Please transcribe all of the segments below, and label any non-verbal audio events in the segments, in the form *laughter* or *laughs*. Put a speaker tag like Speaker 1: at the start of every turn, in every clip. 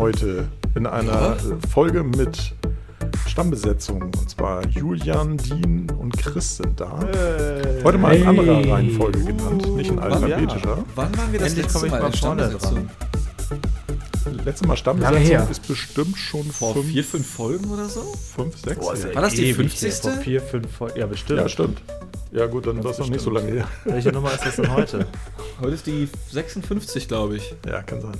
Speaker 1: heute in einer Folge mit Stammbesetzung. Und zwar Julian, Dean und Chris sind da. Heute mal in
Speaker 2: Hey.
Speaker 1: anderer Reihenfolge genannt, nicht in alphabetischer.
Speaker 3: Wann waren wir das
Speaker 2: Endlich
Speaker 3: letzte
Speaker 2: komme ich
Speaker 3: Mal
Speaker 2: mal
Speaker 3: Stammbesetzung?
Speaker 1: Letztes Mal Stammbesetzung
Speaker 2: her.
Speaker 1: ist bestimmt schon
Speaker 3: Vor
Speaker 1: fünf,
Speaker 3: vier, fünf Folgen oder so?
Speaker 1: fünf sechs.
Speaker 2: Boah, ist ja
Speaker 3: War das die
Speaker 2: ewig
Speaker 3: 50.?
Speaker 2: her, Vor vier, fünf Folgen. Ja, bestimmt.
Speaker 1: Ja, stimmt. Ja gut, dann war es noch nicht so lange her.
Speaker 2: Welche Nummer ist das denn heute? *laughs*
Speaker 3: Heute ist die 56, glaube ich.
Speaker 1: Ja, kann sein.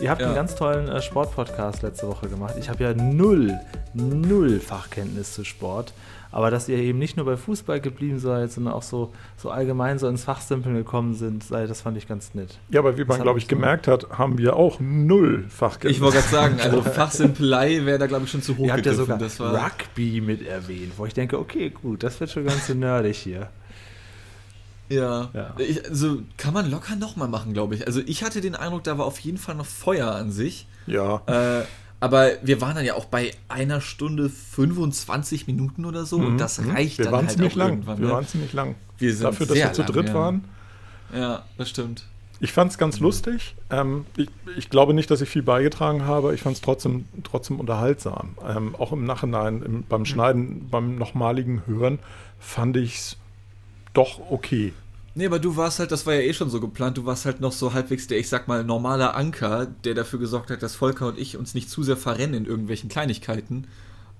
Speaker 2: Ihr habt
Speaker 3: Ja.
Speaker 2: einen ganz tollen äh, Sportpodcast letzte Woche gemacht. Ich habe ja null, null Fachkenntnis zu Sport. Aber dass ihr eben nicht nur bei Fußball geblieben seid, sondern auch so, so allgemein so ins Fachsimpeln gekommen sind, sei, das fand ich ganz nett.
Speaker 1: Ja, aber wie man, glaube ich,
Speaker 2: so-
Speaker 1: gemerkt hat, haben wir auch null Fachkenntnis.
Speaker 3: Ich wollte gerade sagen, also *laughs* Fachsimpelei wäre da, glaube ich, schon zu hoch
Speaker 2: Ihr habt ja sogar
Speaker 3: das war,
Speaker 2: Rugby mit erwähnt, wo ich denke, okay, gut, das wird schon ganz so nerdig hier.
Speaker 3: Ja.
Speaker 2: Ja.
Speaker 3: Ich, also kann man locker nochmal machen, glaube ich. Also ich hatte den Eindruck, da war auf jeden Fall noch Feuer an sich.
Speaker 1: Ja,
Speaker 3: Äh, aber wir waren dann ja auch bei einer Stunde 25 Minuten oder so und das reicht
Speaker 1: wir
Speaker 3: dann
Speaker 1: waren
Speaker 3: halt
Speaker 1: ziemlich
Speaker 3: auch
Speaker 1: lang.
Speaker 3: irgendwann.
Speaker 1: Wir
Speaker 3: ne?
Speaker 1: waren ziemlich lang.
Speaker 3: Wir sind
Speaker 1: Dafür, dass wir zu
Speaker 3: lang,
Speaker 1: dritt
Speaker 3: ja.
Speaker 1: waren.
Speaker 3: Ja, das stimmt.
Speaker 1: Ich fand es ganz lustig. Ähm, ich, ich glaube nicht, dass ich viel beigetragen habe. Ich fand es trotzdem, trotzdem unterhaltsam. Ähm, auch im Nachhinein, im, beim Schneiden, beim nochmaligen Hören, fand ich es doch okay.
Speaker 3: Nee, aber du warst halt, das war ja eh schon so geplant, du warst halt noch so halbwegs der, ich sag mal, normaler Anker, der dafür gesorgt hat, dass Volker und ich uns nicht zu sehr verrennen in irgendwelchen Kleinigkeiten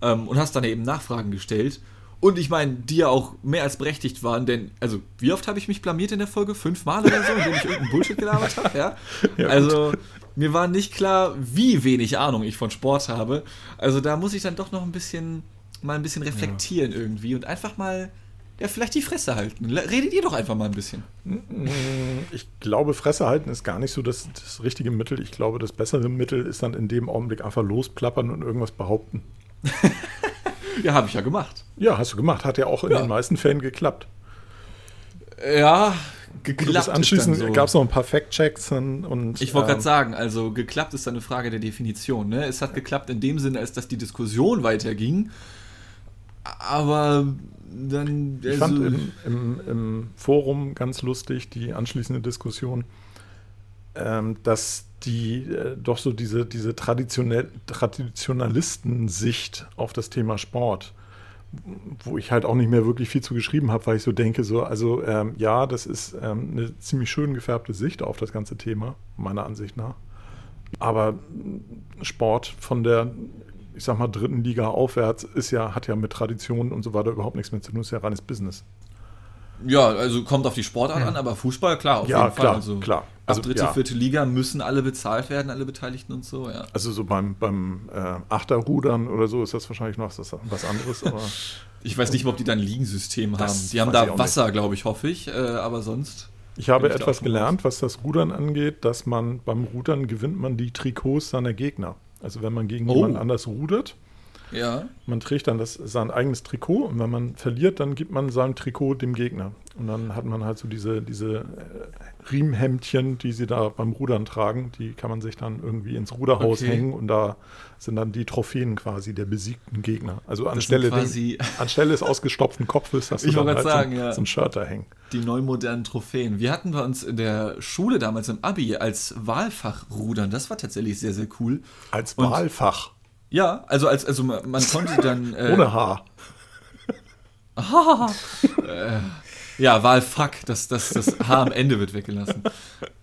Speaker 3: ähm, und hast dann eben Nachfragen gestellt. Und ich meine, die ja auch mehr als berechtigt waren, denn, also, wie oft habe ich mich blamiert in der Folge? Fünfmal oder so, indem ich irgendeinen Bullshit gelabert habe, ja? *laughs*
Speaker 1: Ja,
Speaker 3: also, mir war nicht klar, wie wenig Ahnung ich von Sport habe. Also, da muss ich dann doch noch ein bisschen, mal ein bisschen reflektieren irgendwie und einfach mal, ja, vielleicht die Fresse halten. Redet ihr doch einfach mal ein bisschen.
Speaker 1: Ich glaube, Fresse halten ist gar nicht so das, das richtige Mittel. Ich glaube, das bessere Mittel ist dann in dem Augenblick einfach losplappern und irgendwas behaupten. *laughs*
Speaker 3: Ja, habe ich ja gemacht.
Speaker 1: Ja, hast du gemacht. Hat ja auch in
Speaker 3: Ja.
Speaker 1: den meisten Fällen geklappt.
Speaker 3: Ja, geklappt
Speaker 1: anschließend
Speaker 3: so.
Speaker 1: gab es noch ein paar Fact-Checks und,
Speaker 3: Ich wollte
Speaker 1: ähm,
Speaker 3: gerade sagen, also geklappt ist dann eine Frage der Definition. Ne? Es hat geklappt in dem Sinne, als dass die Diskussion weiterging. Aber dann.
Speaker 1: Ich
Speaker 3: also,
Speaker 1: fand im, im, im Forum ganz lustig die anschließende Diskussion, ähm, dass die äh, doch so diese, diese traditionell, Traditionalistensicht auf das Thema Sport, wo ich halt auch nicht mehr wirklich viel zu geschrieben habe, weil ich so denke, so, also ähm, ja, das ist ähm, eine ziemlich schön gefärbte Sicht auf das ganze Thema, meiner Ansicht nach. Aber Sport von der, ich sag mal, dritten Liga aufwärts ist ja, hat ja mit Traditionen und so weiter überhaupt nichts mehr zu tun, ist ja reines Business.
Speaker 3: ja, also kommt auf die Sportart an, aber Fußball, klar, auf
Speaker 1: Ja,
Speaker 3: jeden
Speaker 1: klar,
Speaker 3: Fall. Also,
Speaker 1: klar.
Speaker 3: Ab
Speaker 1: Also,
Speaker 3: dritte,
Speaker 1: ja.
Speaker 3: vierte Liga müssen alle bezahlt werden, alle Beteiligten und so, ja.
Speaker 1: Also so beim, beim äh, Achterrudern oder so ist das wahrscheinlich noch was, was anderes, aber *laughs*
Speaker 3: Ich weiß nicht ob die da ein Liegensystem haben. Die haben da Wasser, glaube ich, hoffe ich, äh, aber sonst.
Speaker 1: ich habe etwas gelernt, was das Rudern angeht, dass man beim Rudern gewinnt man die Trikots seiner Gegner. Also wenn man gegen
Speaker 3: Oh.
Speaker 1: jemand anders rudert,
Speaker 3: Ja.
Speaker 1: man trägt dann das, sein eigenes Trikot und wenn man verliert, dann gibt man sein Trikot dem Gegner. Und dann hat man halt so diese, diese äh, Riemhemdchen, die sie da beim Rudern tragen, die kann man sich dann irgendwie ins Ruderhaus
Speaker 3: Okay.
Speaker 1: hängen und da sind dann die Trophäen quasi der besiegten Gegner. Also anstelle, den, *laughs* anstelle des ausgestopften Kopfes hast du
Speaker 3: Ich
Speaker 1: dann halt
Speaker 3: grad
Speaker 1: so,
Speaker 3: sagen, ja.
Speaker 1: so ein Shirt da hängen.
Speaker 3: die neumodernen Trophäen. Wir hatten bei uns in der Schule damals im Abi als Wahlfach Rudern. Das war tatsächlich sehr, sehr cool.
Speaker 1: Als
Speaker 3: Und-
Speaker 1: Wahlfach,
Speaker 3: Ja, also als also man, man konnte *laughs* dann äh,
Speaker 1: ohne Haar. *laughs*
Speaker 3: ja Wahlfuck, das das das H am Ende wird weggelassen.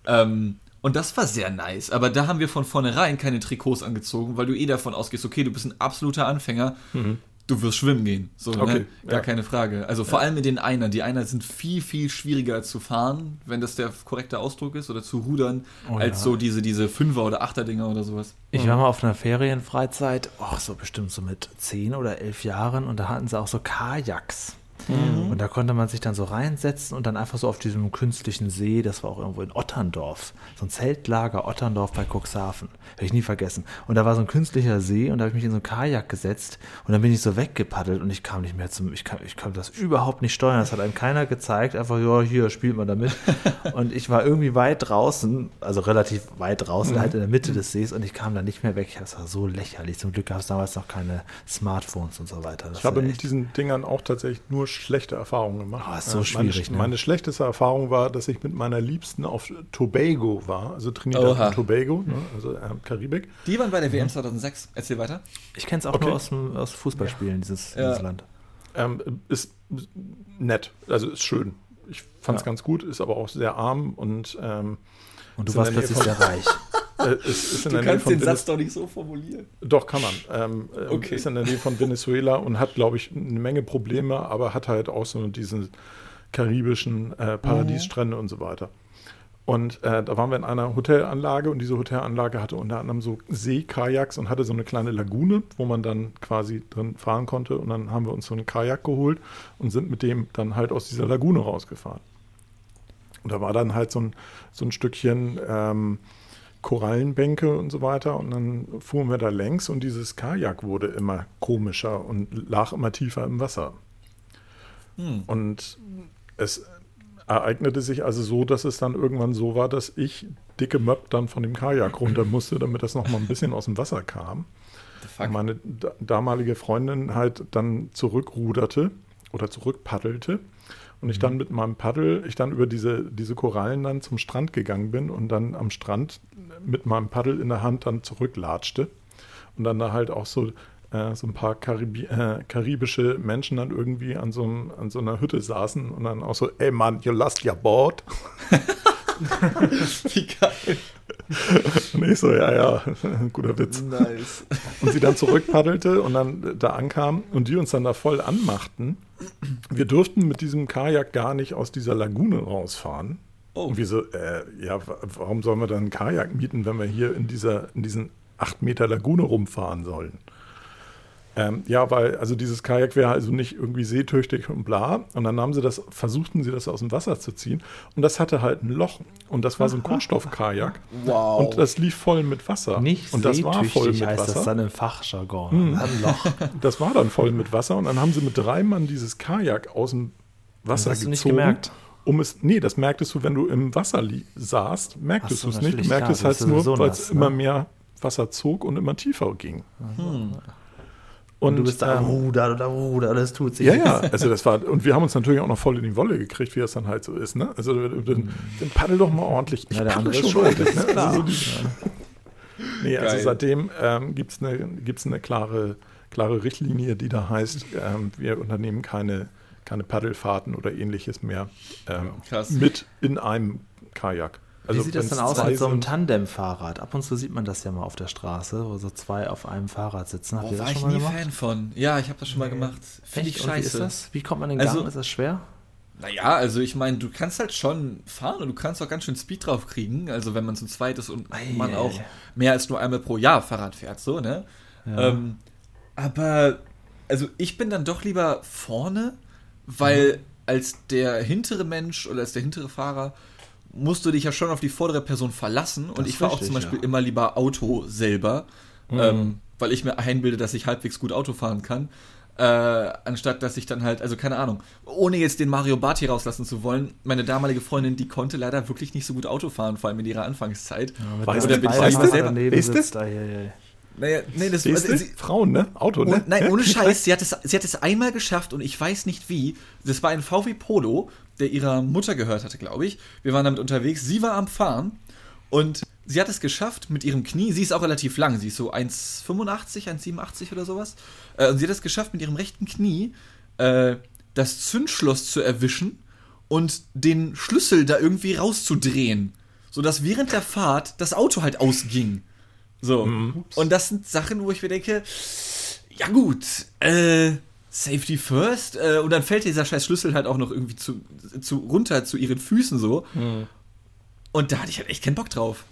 Speaker 3: ähm, und das war sehr nice. Aber da haben wir von vornherein keine Trikots angezogen, weil du eh davon ausgehst, okay, du bist ein absoluter Anfänger. Du wirst schwimmen gehen. So,
Speaker 1: Mhm. Okay,
Speaker 3: ne? Gar
Speaker 1: ja.
Speaker 3: keine Frage. Also vor allem mit den Einern. Die Einer sind viel, viel schwieriger zu fahren, wenn das der korrekte Ausdruck ist, oder zu rudern,
Speaker 2: Oh
Speaker 3: als
Speaker 2: ja.
Speaker 3: so diese, diese Fünfer- oder Achter-Dinger oder sowas.
Speaker 2: Ich war mal auf einer Ferienfreizeit, oh, so bestimmt so mit zehn oder elf Jahren und da hatten sie auch so Kajaks. Und da konnte man sich dann so reinsetzen und dann einfach so auf diesem künstlichen See, das war auch irgendwo in Otterndorf, so ein Zeltlager Otterndorf bei Cuxhaven, werde ich nie vergessen. Und da war so ein künstlicher See und da habe ich mich in so ein Kajak gesetzt und dann bin ich so weggepaddelt und ich kam nicht mehr zum, ich kam, ich konnte das überhaupt nicht steuern, das hat einem keiner gezeigt, einfach, ja, hier spielt man damit. *laughs* und ich war irgendwie weit draußen, also relativ weit draußen, halt in der Mitte des Sees und ich kam da nicht mehr weg. Das war so lächerlich. Zum Glück gab es damals noch keine Smartphones und so weiter. Das
Speaker 1: Ich habe mit diesen Dingern auch tatsächlich nur schlechte Erfahrungen gemacht.
Speaker 2: Oh, ist so
Speaker 1: Äh,
Speaker 2: schwierig,
Speaker 1: Meine,
Speaker 2: ne?
Speaker 1: meine schlechteste Erfahrung war, dass ich mit meiner Liebsten auf Tobago war, also Trinidad
Speaker 3: Oha.
Speaker 1: und Tobago, ne, also ähm, Karibik.
Speaker 3: Die waren bei der WM 2006. Erzähl weiter.
Speaker 2: Ich kenne es auch
Speaker 1: Okay.
Speaker 2: nur aus, dem, aus Fußballspielen, dieses,
Speaker 3: Ja.
Speaker 2: dieses Land.
Speaker 1: Ähm, ist nett, also ist schön. Ich fand es
Speaker 3: Ja.
Speaker 1: ganz gut, ist aber auch sehr arm und ähm,
Speaker 2: Und du warst plötzlich sehr reich. *laughs* *laughs*
Speaker 1: äh, ist, ist in der Nähe von Venez-
Speaker 3: doch nicht so formulieren.
Speaker 1: Doch, kann man. Ähm, ähm,
Speaker 3: Okay.
Speaker 1: Ist in der Nähe von Venezuela und hat, glaube ich, eine Menge Probleme, aber hat halt auch so diese karibischen äh, Paradiesstrände und so weiter. Und äh, da waren wir in einer Hotelanlage und diese Hotelanlage hatte unter anderem so Seekajaks und hatte so eine kleine Lagune, wo man dann quasi drin fahren konnte. Und dann haben wir uns so einen Kajak geholt und sind mit dem dann halt aus dieser Lagune rausgefahren. Und da war dann halt so ein, so ein Stückchen ähm, Korallenbänke und so weiter. Und dann fuhren wir da längs und dieses Kajak wurde immer komischer und lag immer tiefer im Wasser.
Speaker 3: Hm.
Speaker 1: Und es ereignete sich also so, dass es dann irgendwann so war, dass ich dicke Möb dann von dem Kajak runter *laughs* musste, damit das noch mal ein bisschen aus dem Wasser kam. Und meine da- damalige Freundin halt dann zurückruderte oder zurückpaddelte. Und ich dann mit meinem Paddel, ich dann über diese, diese Korallen dann zum Strand gegangen bin und dann am Strand mit meinem Paddel in der Hand dann zurücklatschte. Und dann da halt auch so, äh, so ein paar Karibi äh, karibische Menschen dann irgendwie an so, einem, an so einer Hütte saßen und dann auch so, ey Mann, you lost your boat. *laughs*
Speaker 3: Wie geil.
Speaker 1: Und ich so, ja, ja, guter Witz.
Speaker 3: Nice.
Speaker 1: und sie dann zurückpaddelte und dann da ankam und die uns dann da voll anmachten. Wir durften mit diesem Kajak gar nicht aus dieser Lagune rausfahren.
Speaker 3: Oh.
Speaker 1: Und wir so, äh, ja, wa- warum sollen wir dann einen Kajak mieten, wenn wir hier in dieser, in diesen acht Meter Lagune rumfahren sollen? Ähm, ja, weil, also dieses Kajak wäre also nicht irgendwie seetüchtig und bla. Und dann haben sie das, versuchten sie das aus dem Wasser zu ziehen. Und das hatte halt ein Loch. Und das war so ein Kunststoffkajak.
Speaker 3: Wow.
Speaker 1: Und das lief voll mit Wasser.
Speaker 2: Nicht
Speaker 1: und das war voll
Speaker 2: seetüchtig
Speaker 1: mit
Speaker 2: heißt
Speaker 1: Wasser.
Speaker 2: das dann im Fachjargon. Ein Loch. *laughs*
Speaker 1: Das war dann voll mit Wasser und dann haben sie mit drei Mann dieses Kajak aus dem Wasser
Speaker 2: Das hast du
Speaker 1: gezogen.
Speaker 2: nicht gemerkt?
Speaker 1: Um es, nee, das merktest du, wenn du im Wasser li- saßt, merktest
Speaker 2: so,
Speaker 1: du es nicht. Du merktest halt nur, weil es
Speaker 2: ne?
Speaker 1: immer mehr Wasser zog und immer tiefer ging.
Speaker 2: Und, du bist da
Speaker 1: ähm,
Speaker 2: rudert oder rudert, das tut sich.
Speaker 1: ja, ja, also das war, und wir haben uns natürlich auch noch voll in die Wolle gekriegt, wie das dann halt so ist, ne? Also dann, dann paddel doch mal ordentlich. Ich
Speaker 2: Ja, der
Speaker 1: paddel
Speaker 2: andere ist
Speaker 1: schon
Speaker 2: schuld,
Speaker 1: ordentlich, ne?
Speaker 2: klar.
Speaker 1: Also so die, nee, also
Speaker 3: Geil.
Speaker 1: seitdem ähm, gibt es eine, gibt's eine klare, klare Richtlinie, die da heißt, ähm, wir unternehmen keine, keine Paddelfahrten oder ähnliches mehr ähm,
Speaker 3: Krass.
Speaker 1: mit in einem Kajak. Also
Speaker 2: Wie sieht das dann aus mit so einem Tandemfahrrad? Ab und zu sieht man das ja mal auf der Straße, wo so zwei auf einem Fahrrad sitzen. Habt
Speaker 3: Boah,
Speaker 2: ihr
Speaker 3: war
Speaker 2: das
Speaker 3: ich
Speaker 2: schon mal
Speaker 3: nie
Speaker 2: gemacht?
Speaker 3: Fan von. Ja, ich habe das schon mal gemacht. Finde ich?
Speaker 2: Und Wie ist
Speaker 3: scheiße.
Speaker 2: das? Wie kommt man in den
Speaker 3: Also-
Speaker 2: Gang? Ist das schwer?
Speaker 3: Naja, also ich meine, du kannst halt schon fahren und du kannst auch ganz schön Speed drauf kriegen. Also wenn man zu zweit ist und
Speaker 2: Ei,
Speaker 3: man auch mehr als nur einmal pro Jahr Fahrrad fährt, so, ne?
Speaker 2: Ja.
Speaker 3: Ähm, aber, also ich bin dann doch lieber vorne, weil als der hintere Mensch oder als der hintere Fahrer musst du dich ja schon auf die vordere Person verlassen. Und
Speaker 2: Das
Speaker 3: ich
Speaker 2: ist
Speaker 3: fahre auch zum Beispiel
Speaker 2: ja.
Speaker 3: immer lieber Auto selber, ähm, weil ich mir einbilde, dass ich halbwegs gut Auto fahren kann. Äh, anstatt dass ich dann halt, also keine Ahnung, ohne jetzt den Mario Barth hier rauslassen zu wollen, meine damalige Freundin, die konnte leider wirklich nicht so gut Auto fahren, vor allem in ihrer Anfangszeit.
Speaker 1: Weißt
Speaker 3: Oder bin ich lieber
Speaker 1: du,
Speaker 3: selber.
Speaker 1: du?
Speaker 2: sitzt. Ei, ei, ei.
Speaker 3: Naja, nee, das also, sie,
Speaker 1: Frauen, ne? Auto, ne?
Speaker 3: und, nein,
Speaker 1: Ja? *laughs*
Speaker 3: ohne Scheiß, sie hat, es, sie hat es einmal geschafft und ich weiß nicht wie. Das war ein VW Polo, der ihrer Mutter gehört hatte, glaube ich. Wir waren damit unterwegs. Sie war am Fahren und sie hat es geschafft mit ihrem Knie. Sie ist auch relativ lang, sie ist so 1,85, 1,87 oder sowas. Äh, und sie hat es geschafft, mit ihrem rechten Knie äh, das Zündschloss zu erwischen und den Schlüssel da irgendwie rauszudrehen. Sodass während der Fahrt das Auto halt ausging. So. Und das sind Sachen, wo ich mir denke, ja gut, äh, Safety first. Äh, und dann fällt dieser scheiß Schlüssel halt auch noch irgendwie zu, zu runter zu ihren Füßen so. Und da hatte ich halt echt keinen Bock drauf.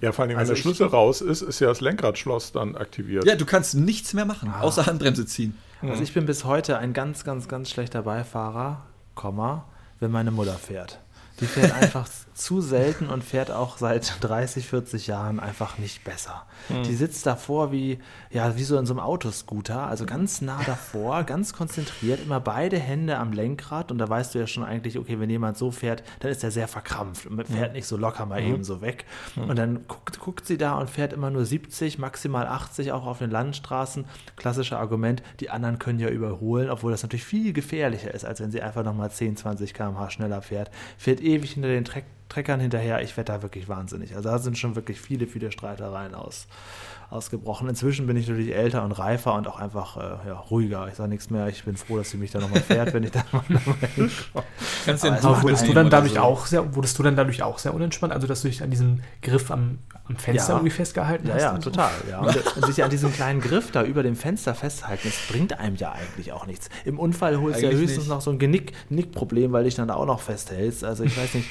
Speaker 1: Ja, vor allem, wenn
Speaker 2: Also
Speaker 1: der
Speaker 2: ich-
Speaker 1: Schlüssel raus ist, ist ja das Lenkradschloss dann aktiviert.
Speaker 3: Ja, du kannst nichts mehr machen,
Speaker 2: Ah.
Speaker 3: außer Handbremse ziehen.
Speaker 2: Also ich bin bis heute ein ganz, ganz, ganz schlechter Beifahrer, Komma, wenn meine Mutter fährt. Die fährt *laughs* einfach zu selten und fährt auch seit *laughs* 30, 40 Jahren einfach nicht besser. Hm. Die sitzt davor wie, ja, wie so in so einem Autoscooter, also ganz nah davor, *laughs* ganz konzentriert, immer beide Hände am Lenkrad und da weißt du ja schon eigentlich, okay, wenn jemand so fährt, dann ist er sehr verkrampft und fährt nicht so locker mal mhm. eben so weg. Mhm. Und dann guckt, guckt sie da und fährt immer nur 70, maximal 80 auch auf den Landstraßen. Klassische Argument, die anderen können ja überholen, obwohl das natürlich viel gefährlicher ist, als wenn sie einfach nochmal 10, 20 km/h schneller fährt. Fährt ewig hinter den Treck Treckern hinterher. Ich werde da wirklich wahnsinnig. Also da sind schon wirklich viele, viele Streitereien aus, ausgebrochen. Inzwischen bin ich natürlich älter und reifer und auch einfach äh, ja, ruhiger. Ich sage nichts mehr. Ich bin froh, dass sie mich da nochmal fährt, wenn ich da mal *laughs* hinkomme.
Speaker 4: Du also, wurdest du dann dadurch so. auch sehr, wurdest du dann dadurch auch sehr unentspannt? Also dass du dich an diesem Griff am, am Fenster
Speaker 2: ja.
Speaker 4: irgendwie festgehalten
Speaker 2: ja,
Speaker 4: hast?
Speaker 2: Ja, ja, total. So? Ja. Und, *laughs* und, sich an diesem kleinen Griff da über dem Fenster festhalten, das bringt einem ja eigentlich auch nichts. Im Unfall holst du ja höchstens nicht. noch so ein Genick, Genickproblem, weil dich dann da auch noch festhältst. Also ich weiß nicht.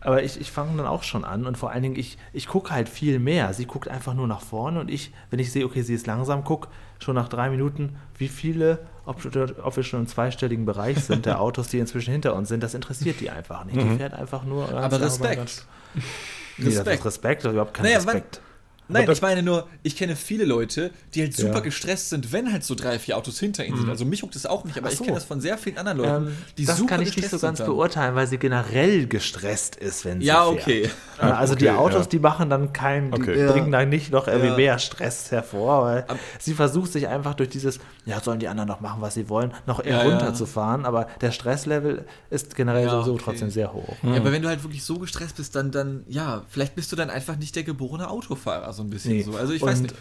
Speaker 2: Aber ich, ich fange dann auch schon an und vor allen Dingen, ich, ich gucke halt viel mehr. Sie guckt einfach nur nach vorne und ich, wenn ich sehe, okay, sie ist langsam, gucke schon nach drei Minuten, wie viele, ob, ob, wir schon im zweistelligen Bereich sind, der *laughs* Autos, die inzwischen hinter uns sind, das interessiert die einfach nicht. Die
Speaker 3: mhm.
Speaker 2: fährt einfach nur.
Speaker 3: Aber Respekt.
Speaker 2: Nee, Respekt. Respekt, das ist überhaupt kein naja, Respekt.
Speaker 3: Nein, ich meine nur, ich kenne viele Leute, die halt super ja. gestresst sind, wenn halt so drei, vier Autos hinter ihnen mhm. sind. Also mich juckt das auch nicht, aber so. ich kenne das von sehr vielen anderen Leuten, ähm,
Speaker 2: die das super kann ich nicht so ganz beurteilen, weil sie generell gestresst ist, wenn sie
Speaker 3: Ja, okay.
Speaker 2: Fährt. Also okay, die Autos, ja. die machen dann keinen, die okay. bringen dann nicht noch irgendwie mehr Stress hervor, weil aber sie versucht sich einfach durch dieses, ja, sollen die anderen noch machen, was sie wollen, noch eher runterzufahren, aber der Stresslevel ist generell sowieso okay. trotzdem sehr hoch.
Speaker 3: Ja, aber wenn du halt wirklich so gestresst bist, dann, dann, ja, vielleicht bist du dann einfach nicht der geborene Autofahrer. So ein bisschen nee. so. Also ich weiß nicht.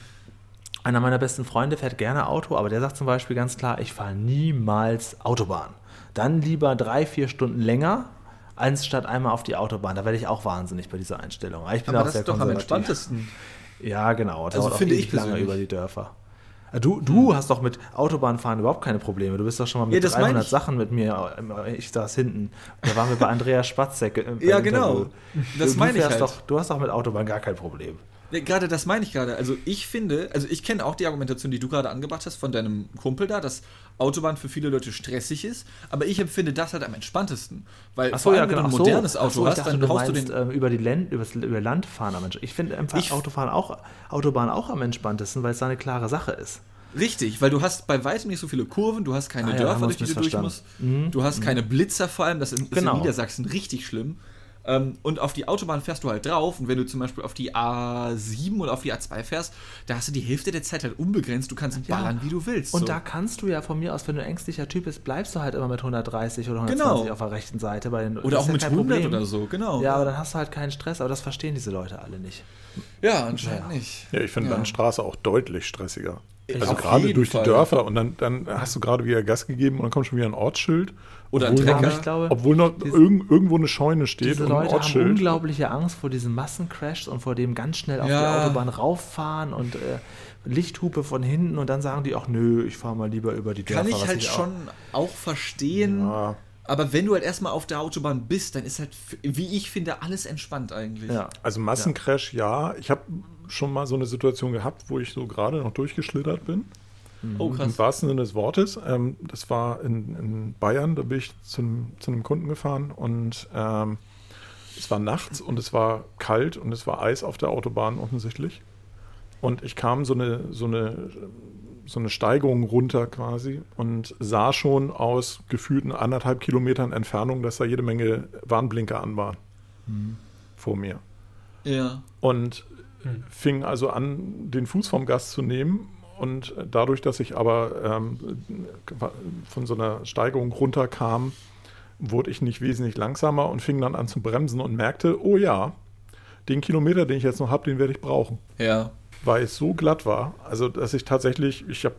Speaker 2: Einer meiner besten Freunde fährt gerne Auto, aber der sagt zum Beispiel ganz klar, ich fahre niemals Autobahn. Dann lieber drei, vier Stunden länger, als statt einmal auf die Autobahn. Da werde ich auch wahnsinnig bei dieser Einstellung.
Speaker 3: Ich bin aber auch das sehr ist doch am entspanntesten.
Speaker 2: Ja, genau.
Speaker 3: Also finde ich lange
Speaker 2: über die Dörfer. Äh, du, du hm. hast doch mit Autobahnfahren überhaupt keine Probleme. Du bist doch schon mal mit ja, 300 Sachen mit mir. Äh, ich saß hinten. Da waren wir bei Andreas Spatzek.
Speaker 3: ja, genau. Das meine ich halt.
Speaker 2: Doch, du hast doch mit Autobahn gar kein Problem.
Speaker 3: Ja, gerade das meine ich gerade. Also ich finde, also ich kenne auch die Argumentation, die du gerade angebracht hast von deinem Kumpel da, dass Autobahn für viele Leute stressig ist, aber ich empfinde das halt am entspanntesten. Weil
Speaker 2: so, ja, genau.
Speaker 3: wenn du ein modernes Auto so, hast,
Speaker 2: dachte, dann haust du den. Ähm, über, die Land, über, über Land fahren am Ich finde einfach Autofahren auch, Autobahn auch am entspanntesten, weil es da eine klare Sache ist.
Speaker 3: Richtig, weil du hast bei weitem nicht so viele Kurven, du hast keine ah, Dörfer, durch die du durch musst, mhm. du hast mhm. keine Blitzer vor allem, das ist genau. in Niedersachsen richtig schlimm. Ähm, und auf die Autobahn fährst du halt drauf. Und wenn du zum Beispiel auf die A7 oder auf die A2 fährst, da hast du die Hälfte der Zeit halt unbegrenzt. Du kannst ja. ballern, wie du willst.
Speaker 2: Und so. da kannst du ja von mir aus, wenn du ein ängstlicher Typ bist, bleibst du halt immer mit 130 oder 120 genau. auf der rechten Seite. Bei den,
Speaker 3: oder auch mit ja 100 Problem. oder so, genau.
Speaker 2: Ja, aber dann hast du halt keinen Stress. Aber das verstehen diese Leute alle nicht.
Speaker 3: Ja, anscheinend ja. nicht.
Speaker 1: Ja, ich finde ja. Landstraße auch deutlich stressiger. Also gerade durch Fall. die Dörfer und dann, dann hast du gerade wieder Gas gegeben und dann kommt schon wieder ein Ortsschild.
Speaker 3: Oder ein Trecker.
Speaker 2: Ich glaube,
Speaker 1: obwohl noch diese, irgendwo eine Scheune steht
Speaker 2: diese und ein Leute Ortsschild. haben unglaubliche Angst vor diesen Massencrashs und vor dem ganz schnell auf ja. die Autobahn rauffahren und äh, Lichthupe von hinten und dann sagen die auch, nö, ich fahre mal lieber über die
Speaker 3: Dörfer. Kann ich halt ich schon auch, auch verstehen. Ja. Aber wenn du halt erstmal auf der Autobahn bist, dann ist halt, wie ich finde, alles entspannt eigentlich.
Speaker 1: Ja. Also Massencrash, ja. Ich habe schon mal so eine Situation gehabt, wo ich so gerade noch durchgeschlittert bin. Oh, krass. Im wahrsten Sinne des Wortes. Ähm, das war in, in, Bayern, da bin ich zu einem, zu einem Kunden gefahren und ähm, es war nachts und es war kalt und es war Eis auf der Autobahn offensichtlich. Und ich kam so eine, so eine, so eine Steigung runter quasi und sah schon aus gefühlten anderthalb Kilometern Entfernung, dass da jede Menge Warnblinker an waren. Mhm. Vor mir.
Speaker 3: Ja.
Speaker 1: Und fing also an, den Fuß vom Gas zu nehmen und dadurch, dass ich aber ähm, von so einer Steigerung runterkam, wurde ich nicht wesentlich langsamer und fing dann an zu bremsen und merkte, oh ja, den Kilometer, den ich jetzt noch habe, den werde ich brauchen.
Speaker 3: Ja.
Speaker 1: Weil es so glatt war, also dass ich tatsächlich, ich habe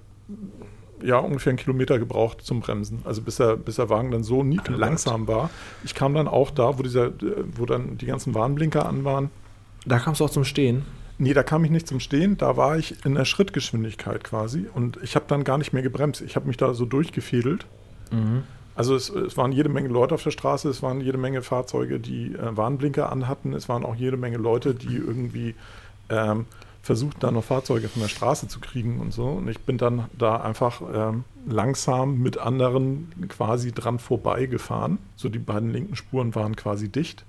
Speaker 1: ja ungefähr einen Kilometer gebraucht zum Bremsen. Also bis der, bis der Wagen dann so nie langsam war. Ich kam dann auch da, wo dieser, wo dann die ganzen Warnblinker an waren.
Speaker 2: Da kam es auch zum Stehen.
Speaker 1: Nee, da kam ich nicht zum Stehen, da war ich in der Schrittgeschwindigkeit quasi und ich habe dann gar nicht mehr gebremst. Ich habe mich da so durchgefädelt. Mhm. Also es, es, waren jede Menge Leute auf der Straße, es waren jede Menge Fahrzeuge, die äh, Warnblinker anhatten, es waren auch jede Menge Leute, die irgendwie ähm, versucht, da noch Fahrzeuge von der Straße zu kriegen und so. Und ich bin dann da einfach ähm, langsam mit anderen quasi dran vorbeigefahren. So die beiden linken Spuren waren quasi dicht.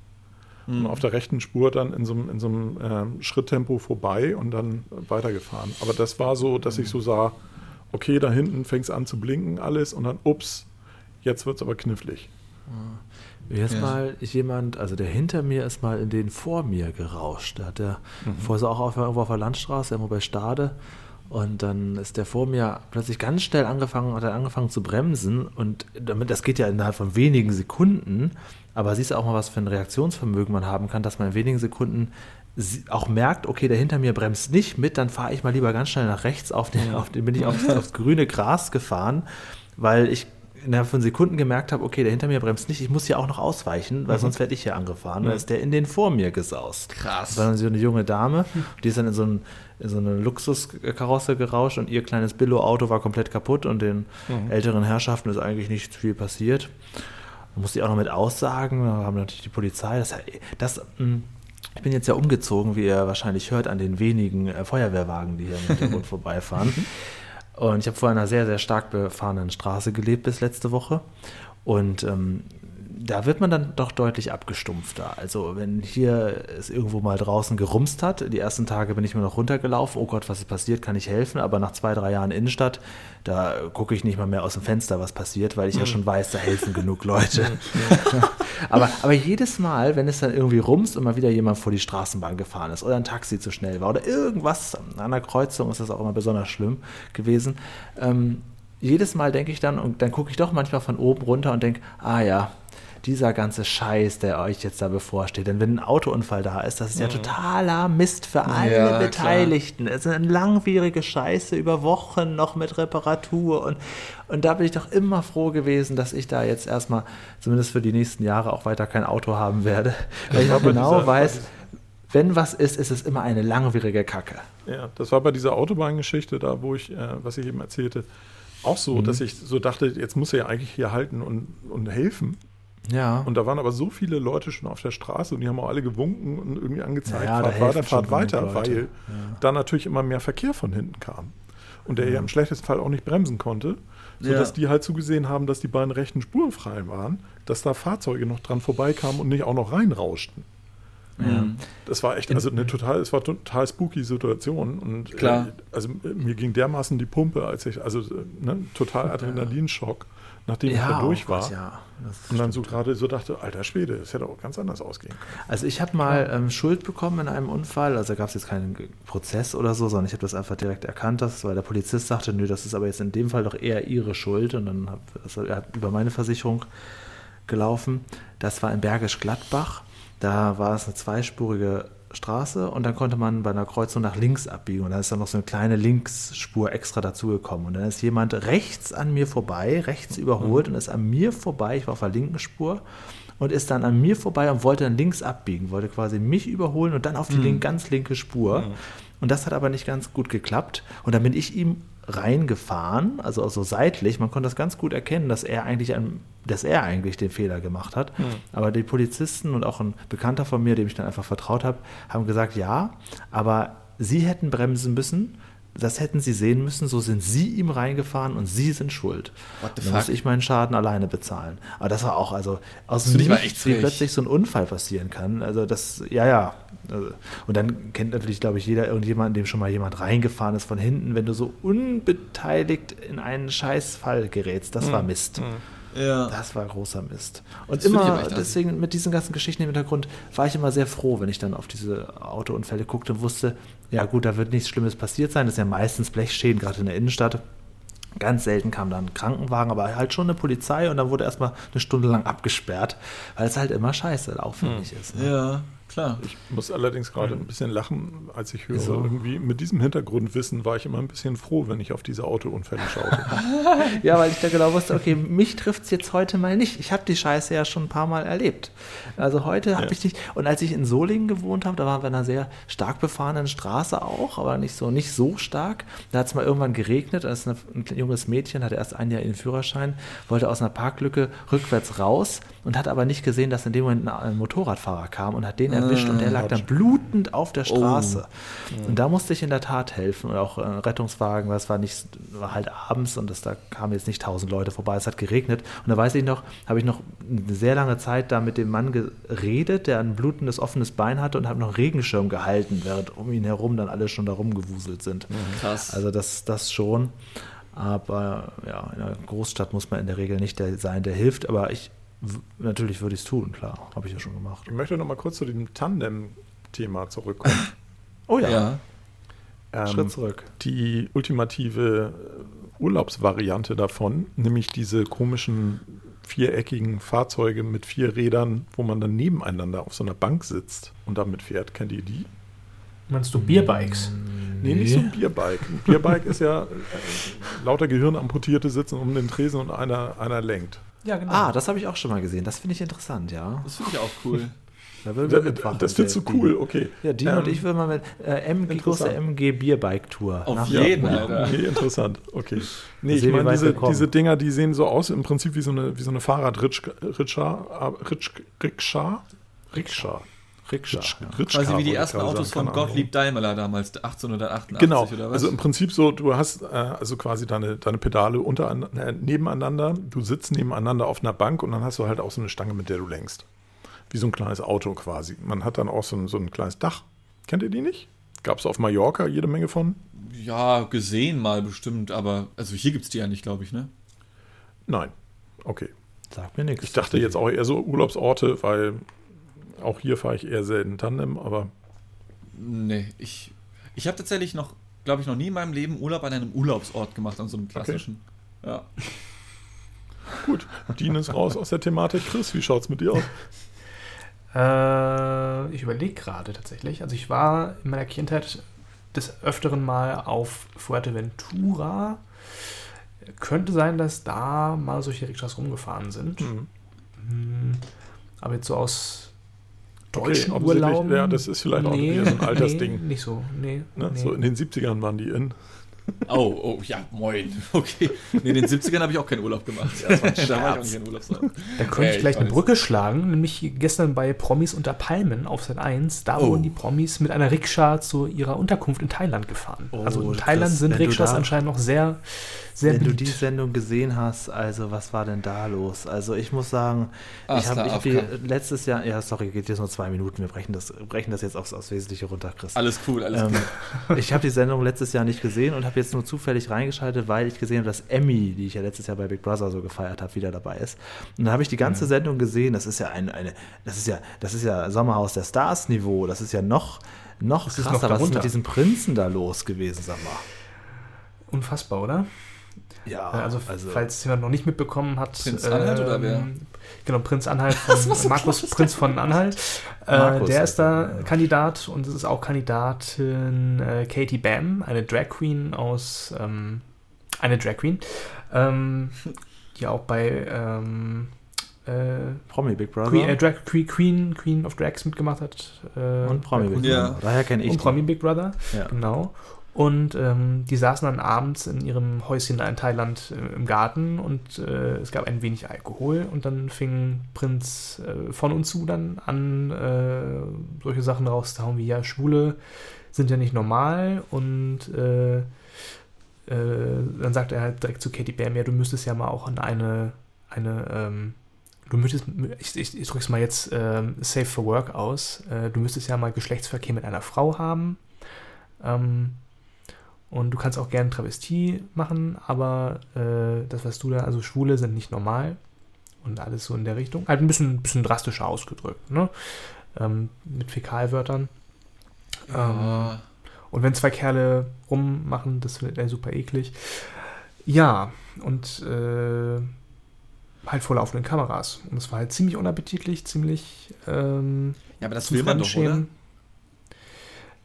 Speaker 1: Mhm. und auf der rechten Spur dann in so, in so einem äh, Schritttempo vorbei und dann weitergefahren. Aber das war so, dass ich so sah, okay, da hinten fängt es an zu blinken alles und dann, ups, jetzt wird es aber knifflig.
Speaker 2: Mir ist ja. mal jemand, also der hinter mir ist mal in den vor mir gerauscht. Da hat der mhm. vorher so auch auf, irgendwo auf der Landstraße, irgendwo bei Stade. Und dann ist der vor mir plötzlich ganz schnell angefangen, hat er angefangen zu bremsen. Und damit, das geht ja innerhalb von wenigen Sekunden. Aber siehst du auch mal, was für ein Reaktionsvermögen man haben kann, dass man in wenigen Sekunden auch merkt, okay, der hinter mir bremst nicht mit, dann fahre ich mal lieber ganz schnell nach rechts auf den, auf den bin ich aufs, *laughs* aufs grüne Gras gefahren, weil ich innerhalb von Sekunden gemerkt habe, okay, der hinter mir bremst nicht, ich muss hier auch noch ausweichen, weil mhm. sonst werde ich hier angefahren. Mhm. Dann ist der in den vor mir gesaust.
Speaker 3: Krass.
Speaker 2: Das war dann so eine junge Dame, die ist dann in so, ein, in so eine Luxuskarosse gerauscht und ihr kleines Billo-Auto war komplett kaputt und den mhm. älteren Herrschaften ist eigentlich nicht viel passiert. Da musste ich auch noch mit Aussagen, da haben natürlich die Polizei, das, das hm, ich bin jetzt ja umgezogen, wie ihr wahrscheinlich hört, an den wenigen äh, Feuerwehrwagen, die hier im Hintergrund *laughs* vorbeifahren. Und ich habe vor einer sehr, sehr stark befahrenen Straße gelebt bis letzte Woche. Und ähm, da wird man dann doch deutlich abgestumpfter. Also wenn hier es irgendwo mal draußen gerumst hat, die ersten Tage bin ich mir noch runtergelaufen, oh Gott, was ist passiert, kann ich helfen, aber nach zwei, drei Jahren Innenstadt, da gucke ich nicht mal mehr aus dem Fenster, was passiert, weil ich ja hm. schon weiß, da helfen genug Leute. *laughs* aber, aber jedes Mal, wenn es dann irgendwie rumst und mal wieder jemand vor die Straßenbahn gefahren ist oder ein Taxi zu schnell war oder irgendwas an der Kreuzung ist das auch immer besonders schlimm gewesen, ähm, jedes Mal denke ich dann, und dann gucke ich doch manchmal von oben runter und denke, ah ja, dieser ganze Scheiß, der euch jetzt da bevorsteht. Denn wenn ein Autounfall da ist, das ist ja mhm. totaler Mist für alle ja, Beteiligten. Klar. Es ist eine langwierige Scheiße über Wochen noch mit Reparatur. Und, und da bin ich doch immer froh gewesen, dass ich da jetzt erstmal, zumindest für die nächsten Jahre, auch weiter kein Auto haben werde. *laughs* Weil ich auch genau weiß, wenn was ist, ist es immer eine langwierige Kacke.
Speaker 1: Ja, das war bei dieser Autobahngeschichte da, wo ich, äh, was ich eben erzählte, auch so, mhm. dass ich so dachte, jetzt muss er ja eigentlich hier halten und, und helfen.
Speaker 2: Ja.
Speaker 1: Und da waren aber so viele Leute schon auf der Straße und die haben auch alle gewunken und irgendwie angezeigt, ja, fahrt weiter, fahrt weiter, weil ja. da natürlich immer mehr Verkehr von hinten kam. Und der ja, im schlechtesten Fall auch nicht bremsen konnte, sodass ja. die halt zugesehen haben, dass die beiden rechten Spuren frei waren, dass da Fahrzeuge noch dran vorbeikamen und nicht auch noch reinrauschten. Ja. Das war echt, also eine total, es war total spooky Situation und
Speaker 3: Klar. Äh,
Speaker 1: also mir ging dermaßen die Pumpe, als ich, also ne, total Adrenalinschock nachdem ja, ich da durch war. Oh ja, und dann so gerade so dachte, alter Schwede, das hätte auch ganz anders ausgehen können.
Speaker 2: Also ich habe mal ähm, Schuld bekommen in einem Unfall, also gab es jetzt keinen Prozess oder so, sondern ich habe das einfach direkt erkannt, dass, weil der Polizist sagte, nö, das ist aber jetzt in dem Fall doch eher ihre Schuld und dann habe er hat über meine Versicherung gelaufen. Das war in Bergisch Gladbach. Da war es eine zweispurige Straße und dann konnte man bei einer Kreuzung nach links abbiegen und da ist dann noch so eine kleine Linksspur extra dazugekommen und dann ist jemand rechts an mir vorbei, rechts überholt mhm. und ist an mir vorbei, ich war auf der linken Spur und ist dann an mir vorbei und wollte dann links abbiegen, wollte quasi mich überholen und dann auf die mhm. link, ganz linke Spur. Mhm. Und das hat aber nicht ganz gut geklappt. Und dann bin ich ihm reingefahren, also so seitlich. Man konnte das ganz gut erkennen, dass er eigentlich, ein, dass er eigentlich den Fehler gemacht hat. Mhm. Aber die Polizisten und auch ein Bekannter von mir, dem ich dann einfach vertraut habe, haben gesagt, ja, aber sie hätten bremsen müssen. Das hätten sie sehen müssen, so sind sie ihm reingefahren und sie sind schuld. What the Dann muss ich meinen Schaden alleine bezahlen. Aber das war auch, also aus dem Nichts, wie plötzlich so ein Unfall passieren kann. Also das, ja, ja, also, und dann kennt natürlich, glaube ich, jeder irgendjemanden, dem schon mal jemand reingefahren ist von hinten, wenn du so unbeteiligt in einen Scheißfall gerätst. Das mhm. war Mist. Mhm. Ja. Das war großer Mist. Und das immer, deswegen mit diesen ganzen Geschichten im Hintergrund, war ich immer sehr froh, wenn ich dann auf diese Autounfälle guckte und wusste, ja gut, da wird nichts Schlimmes passiert sein. Das ist ja meistens Blechschäden, gerade in der Innenstadt. Ganz selten kam dann ein Krankenwagen, aber halt schon eine Polizei und dann wurde erstmal eine Stunde lang abgesperrt, weil es halt immer scheiße aufwendig hm. ist.
Speaker 3: Ne? Ja. Klar.
Speaker 1: Ich muss allerdings gerade ein bisschen lachen, als ich höre, so. irgendwie mit diesem Hintergrundwissen war ich immer ein bisschen froh, wenn ich auf diese Autounfälle schaute. *laughs*
Speaker 2: ja, weil ich da genau wusste, okay, mich trifft es jetzt heute mal nicht. Ich habe die Scheiße ja schon ein paar Mal erlebt. Also heute habe ja. ich nicht. Und als ich in Solingen gewohnt habe, da waren wir in einer sehr stark befahrenen Straße auch, aber nicht so, nicht so stark. Da hat es mal irgendwann geregnet, da ist ein junges Mädchen, hatte erst ein Jahr den Führerschein, wollte aus einer Parklücke rückwärts raus und hat aber nicht gesehen, dass in dem Moment ein Motorradfahrer kam und hat den erwischt und der lag dann blutend auf der Straße.
Speaker 3: Oh.
Speaker 2: Und da musste ich in der Tat helfen und auch äh, Rettungswagen, weil es war nicht, war halt abends und das, da kamen jetzt nicht tausend Leute vorbei, es hat geregnet. Und da weiß ich noch, habe ich noch eine sehr lange Zeit da mit dem Mann geredet, der ein blutendes, offenes Bein hatte und habe noch einen Regenschirm gehalten, während um ihn herum dann alle schon da rumgewuselt sind.
Speaker 3: Krass.
Speaker 2: Also das, das schon. Aber ja, in einer Großstadt muss man in der Regel nicht der sein, der hilft. Aber ich natürlich würde ich es tun, klar. Habe ich ja schon gemacht.
Speaker 1: Ich möchte noch mal kurz zu dem Tandem-Thema zurückkommen. *laughs*
Speaker 2: Oh
Speaker 3: ja.
Speaker 1: Ähm,
Speaker 2: Schritt zurück.
Speaker 1: Die ultimative äh, Urlaubsvariante davon, nämlich diese komischen viereckigen Fahrzeuge mit vier Rädern, wo man dann nebeneinander auf so einer Bank sitzt und damit fährt. Kennt ihr die?
Speaker 4: Meinst du Bierbikes?
Speaker 1: Nee, nicht so ein Bierbike. Ein Bierbike ist ja äh, lauter Gehirnamputierte sitzen um den Tresen und einer, einer lenkt.
Speaker 4: Ja, genau.
Speaker 2: Ah, das habe ich auch schon mal gesehen. Das finde ich interessant, ja.
Speaker 3: Das finde ich auch cool. *laughs*
Speaker 2: Da würden wir mitmachen.
Speaker 1: Das findest du
Speaker 2: Der-
Speaker 1: cool, okay.
Speaker 2: Ja, Dino
Speaker 1: Ähm,
Speaker 2: und ich würden mal mit äh, MG, große. MG Bierbike Tour.
Speaker 3: Auf
Speaker 2: nach
Speaker 3: jeden,
Speaker 2: Dortmund.
Speaker 3: Alter.
Speaker 1: Okay, interessant. Okay. Nee, ich meine, diese, diese Dinger, die sehen so aus, im Prinzip wie so eine, wie so eine Fahrradrikscha. Rikscha? Rikscha.
Speaker 2: Rikscha.
Speaker 1: Ritschka,
Speaker 3: Quasi wie die ersten Autos
Speaker 1: sagen,
Speaker 3: von Gottlieb Daimler damals, 1888
Speaker 1: Genau,
Speaker 3: oder was?
Speaker 1: also im Prinzip so, du hast äh, also quasi deine, deine Pedale unter, äh, nebeneinander, du sitzt nebeneinander auf einer Bank und dann hast du halt auch so eine Stange, mit der du lenkst. Wie so ein kleines Auto quasi. Man hat dann auch so ein, so ein kleines Dach. Kennt ihr die nicht? Gab es auf Mallorca jede Menge von?
Speaker 3: ja, gesehen mal bestimmt, aber also hier gibt es die ja nicht, glaube ich, ne?
Speaker 1: Nein. Okay.
Speaker 2: Sagt mir nichts.
Speaker 1: Ich dachte jetzt auch eher so Urlaubsorte, weil auch hier fahre ich eher selten Tandem, aber
Speaker 3: Nee, ich, ich habe tatsächlich noch, glaube ich, noch nie in meinem Leben Urlaub an einem Urlaubsort gemacht, an so einem klassischen. Ja. *laughs*
Speaker 1: gut. Dean ist raus aus der Thematik. Chris, wie schaut's mit dir aus? *laughs*
Speaker 4: Äh, ich überlege gerade tatsächlich. Also ich war in meiner Kindheit des Öfteren mal auf Fuerteventura. Könnte sein, dass da mal solche Rikschas rumgefahren sind.
Speaker 1: Hm.
Speaker 4: Hm, Aber jetzt so aus
Speaker 1: Okay,
Speaker 4: deutschen
Speaker 1: offensichtlich,
Speaker 4: Urlauben.
Speaker 1: ja, das ist vielleicht auch wieder so ein Altersding.
Speaker 4: Nee, nicht so. Nee,
Speaker 1: Ne?
Speaker 4: nee.
Speaker 1: So in den 70ern waren die in.
Speaker 3: Oh, oh, ja, moin. *laughs* Okay. Nee, in den 70ern habe ich auch keinen Urlaub gemacht. da war ich auch nicht in Urlaubsort.
Speaker 4: Da könnte
Speaker 3: Ey,
Speaker 4: ich gleich eine. Brücke schlagen, nämlich gestern bei Promis unter Palmen auf Sat 1. Da
Speaker 3: Oh.
Speaker 4: wurden die Promis mit einer Rikscha zu ihrer Unterkunft in Thailand gefahren.
Speaker 2: Oh,
Speaker 4: also in Thailand sind
Speaker 2: wenn du
Speaker 4: Rikschas
Speaker 2: da-
Speaker 4: anscheinend noch sehr, sehr
Speaker 2: Wenn du die
Speaker 4: beliebt.
Speaker 2: Sendung gesehen hast, also was war denn da los? Also ich muss sagen, ich habe ich hab die
Speaker 3: AFK.
Speaker 2: letztes Jahr, ja sorry, geht jetzt nur zwei Minuten, wir brechen das, brechen das jetzt aufs, aufs Wesentliche runter, Chris.
Speaker 3: Alles cool, alles
Speaker 2: Ähm,
Speaker 3: cool.
Speaker 2: ich habe die Sendung letztes Jahr nicht gesehen und habe jetzt nur zufällig reingeschaltet, weil ich gesehen habe, dass Emmy, die ich ja letztes Jahr bei Big Brother so gefeiert habe, wieder dabei ist. Und dann habe ich die ganze Sendung gesehen. Das ist ja ein, eine, das ist ja, das ist ja Sommerhaus der Stars Niveau. Das ist ja noch, noch
Speaker 4: ist
Speaker 2: krasser.
Speaker 4: noch
Speaker 2: Was ist mit diesem Prinzen da los gewesen, sag mal?
Speaker 4: Unfassbar, oder?
Speaker 2: Ja,
Speaker 4: also, falls jemand noch nicht mitbekommen hat. ähm,
Speaker 3: Prinz Anhalt oder wer?
Speaker 4: Genau, Prinz Anhalt *laughs* von Markus Prinz von Anhalt. *laughs* Äh,
Speaker 2: Markus
Speaker 4: der ist da
Speaker 2: ja.
Speaker 4: Kandidat und es ist auch Kandidatin äh, Katie Bam, eine Drag Queen aus ähm, eine Drag Queen, ähm, die auch bei ähm, äh,
Speaker 2: Promi Big Brother
Speaker 4: Queen, äh, Drag, Queen, Queen, Queen of Drags mitgemacht hat. Äh,
Speaker 2: und Promi Big
Speaker 3: Ja.
Speaker 2: Brother. Daher kenne ich
Speaker 4: und. Promi Big Brother.
Speaker 2: Ja.
Speaker 4: Genau. Und ähm, die saßen dann abends in ihrem Häuschen in Thailand äh, im Garten und äh, es gab ein wenig Alkohol und dann fing Prinz äh, von und zu dann an, äh, solche Sachen rauszuhauen wie, ja, Schwule sind ja nicht normal und äh, äh, dann sagt er halt direkt zu Katie Bam, ja, du müsstest ja mal auch an eine, eine ähm, du müsstest, ich, ich, ich drück's mal jetzt ähm, Safe for Work aus, du müsstest ja mal Geschlechtsverkehr mit einer Frau haben. Ähm, und du kannst auch gerne Travestie machen, aber äh, das, was du da, also Schwule sind nicht normal und alles so in der Richtung. Halt ein bisschen, bisschen drastischer ausgedrückt, ne? Ähm, mit Fäkalwörtern.
Speaker 3: Ja.
Speaker 4: Und wenn zwei Kerle rummachen, das findet er super eklig. Ja, und äh, halt vor laufenden Kameras. Und es war halt ziemlich unappetitlich, ziemlich ähm,
Speaker 3: ja, aber das will man doch, oder?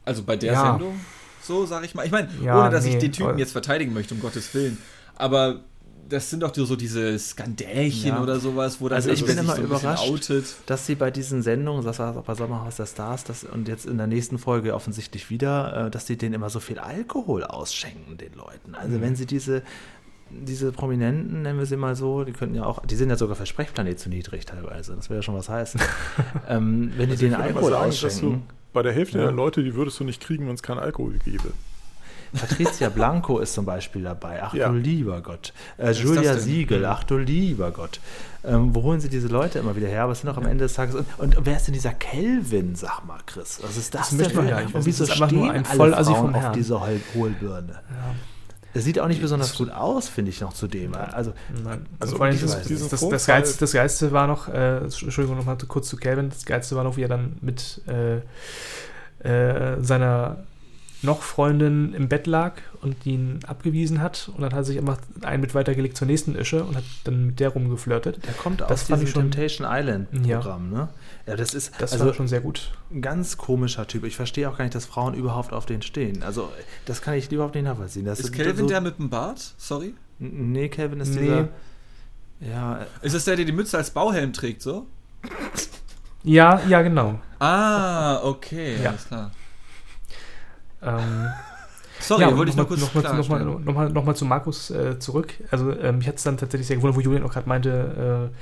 Speaker 3: Also bei der
Speaker 4: Ja.
Speaker 3: Sendung, so sage ich mal. Ich meine,
Speaker 4: Ja,
Speaker 3: ohne dass ich
Speaker 4: nee,
Speaker 3: den Typen
Speaker 4: aber-
Speaker 3: jetzt verteidigen möchte, um Gottes Willen. Aber das sind doch so diese Skandälchen
Speaker 2: Ja.
Speaker 3: oder sowas, wo dann
Speaker 2: Also ich bin immer
Speaker 3: so
Speaker 2: überrascht.
Speaker 3: outet.
Speaker 2: dass sie bei diesen Sendungen, das war auch bei Sommerhaus der Stars, das, und jetzt in der nächsten Folge offensichtlich wieder, äh, dass sie denen immer so viel Alkohol ausschenken, den Leuten. Also wenn sie diese diese Prominenten, nennen wir sie mal so, die könnten ja auch, die sind ja sogar für Sprechplanet zu niedrig teilweise. Das wäre ja schon was heißen. *laughs* ähm, wenn die
Speaker 1: Also ich
Speaker 2: den Alkohol
Speaker 1: sagen,
Speaker 2: ausschenken.
Speaker 1: Bei der Hälfte
Speaker 2: Ja.
Speaker 1: der Leute, die würdest du nicht kriegen, wenn es keinen Alkohol gäbe.
Speaker 2: Patricia Blanco ist zum Beispiel dabei. Ach
Speaker 1: Ja.
Speaker 2: du lieber Gott. Äh, Julia? Siegel. Ach du lieber Gott. Ähm, wo holen sie diese Leute immer wieder her? Aber es sind auch am Ende des Tages. Und, und wer ist denn dieser Kelvin, sag mal, Chris? Was ist das,
Speaker 4: Das
Speaker 2: denn?
Speaker 4: ja
Speaker 2: Und wieso stehen
Speaker 4: nur ein
Speaker 2: alle Frauen
Speaker 4: vom
Speaker 2: auf diese Hol Er sieht auch nicht besonders gut aus, finde ich noch zudem. Also,
Speaker 4: Nein.
Speaker 1: Also
Speaker 4: Also vor allem
Speaker 1: dieses-
Speaker 4: das, das, das, Geilste, das Geilste war noch, äh, Entschuldigung nochmal kurz zu Calvin, das Geilste war noch, wie er dann mit äh, äh, seiner noch Freundin im Bett lag und die ihn abgewiesen hat und dann hat er sich einfach einen mit weitergelegt zur nächsten Ische und hat dann mit der rumgeflirtet.
Speaker 2: der kommt
Speaker 4: Das
Speaker 2: aus diesem
Speaker 4: schon-
Speaker 2: Temptation Island
Speaker 4: Ja.
Speaker 2: Programm, ne? Ja, das ist
Speaker 4: Das
Speaker 2: also
Speaker 4: war schon sehr gut.
Speaker 2: ein ganz komischer Typ. Ich verstehe auch gar nicht, dass Frauen überhaupt auf den stehen. Also, das kann ich überhaupt nicht nachvollziehen. Das
Speaker 3: Ist Kelvin
Speaker 2: so-
Speaker 3: der mit dem Bart? Sorry.
Speaker 2: Nee, Kelvin ist
Speaker 4: Nee.
Speaker 2: dieser. Ja,
Speaker 3: Ist es der, der die Mütze als Bauhelm trägt, so?
Speaker 4: Ja, ja, genau.
Speaker 3: Ah, okay,
Speaker 4: Ja.
Speaker 3: alles klar.
Speaker 4: Ähm,
Speaker 3: Sorry,
Speaker 4: ja,
Speaker 3: wollte ich
Speaker 4: noch
Speaker 3: kurz
Speaker 4: noch mal, noch mal, noch mal, noch mal zu Markus äh, zurück. Also ähm, mich hat es dann tatsächlich sehr gewundert, wo Julian auch gerade meinte, äh,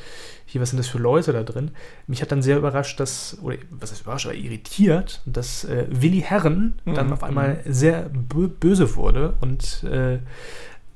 Speaker 4: hier, was sind das für Leute da drin? Mich hat dann sehr überrascht, dass, oder was ist überrascht, aber irritiert, dass äh, Willi Herren
Speaker 1: Mhm.
Speaker 4: dann auf einmal sehr bö böse wurde und äh,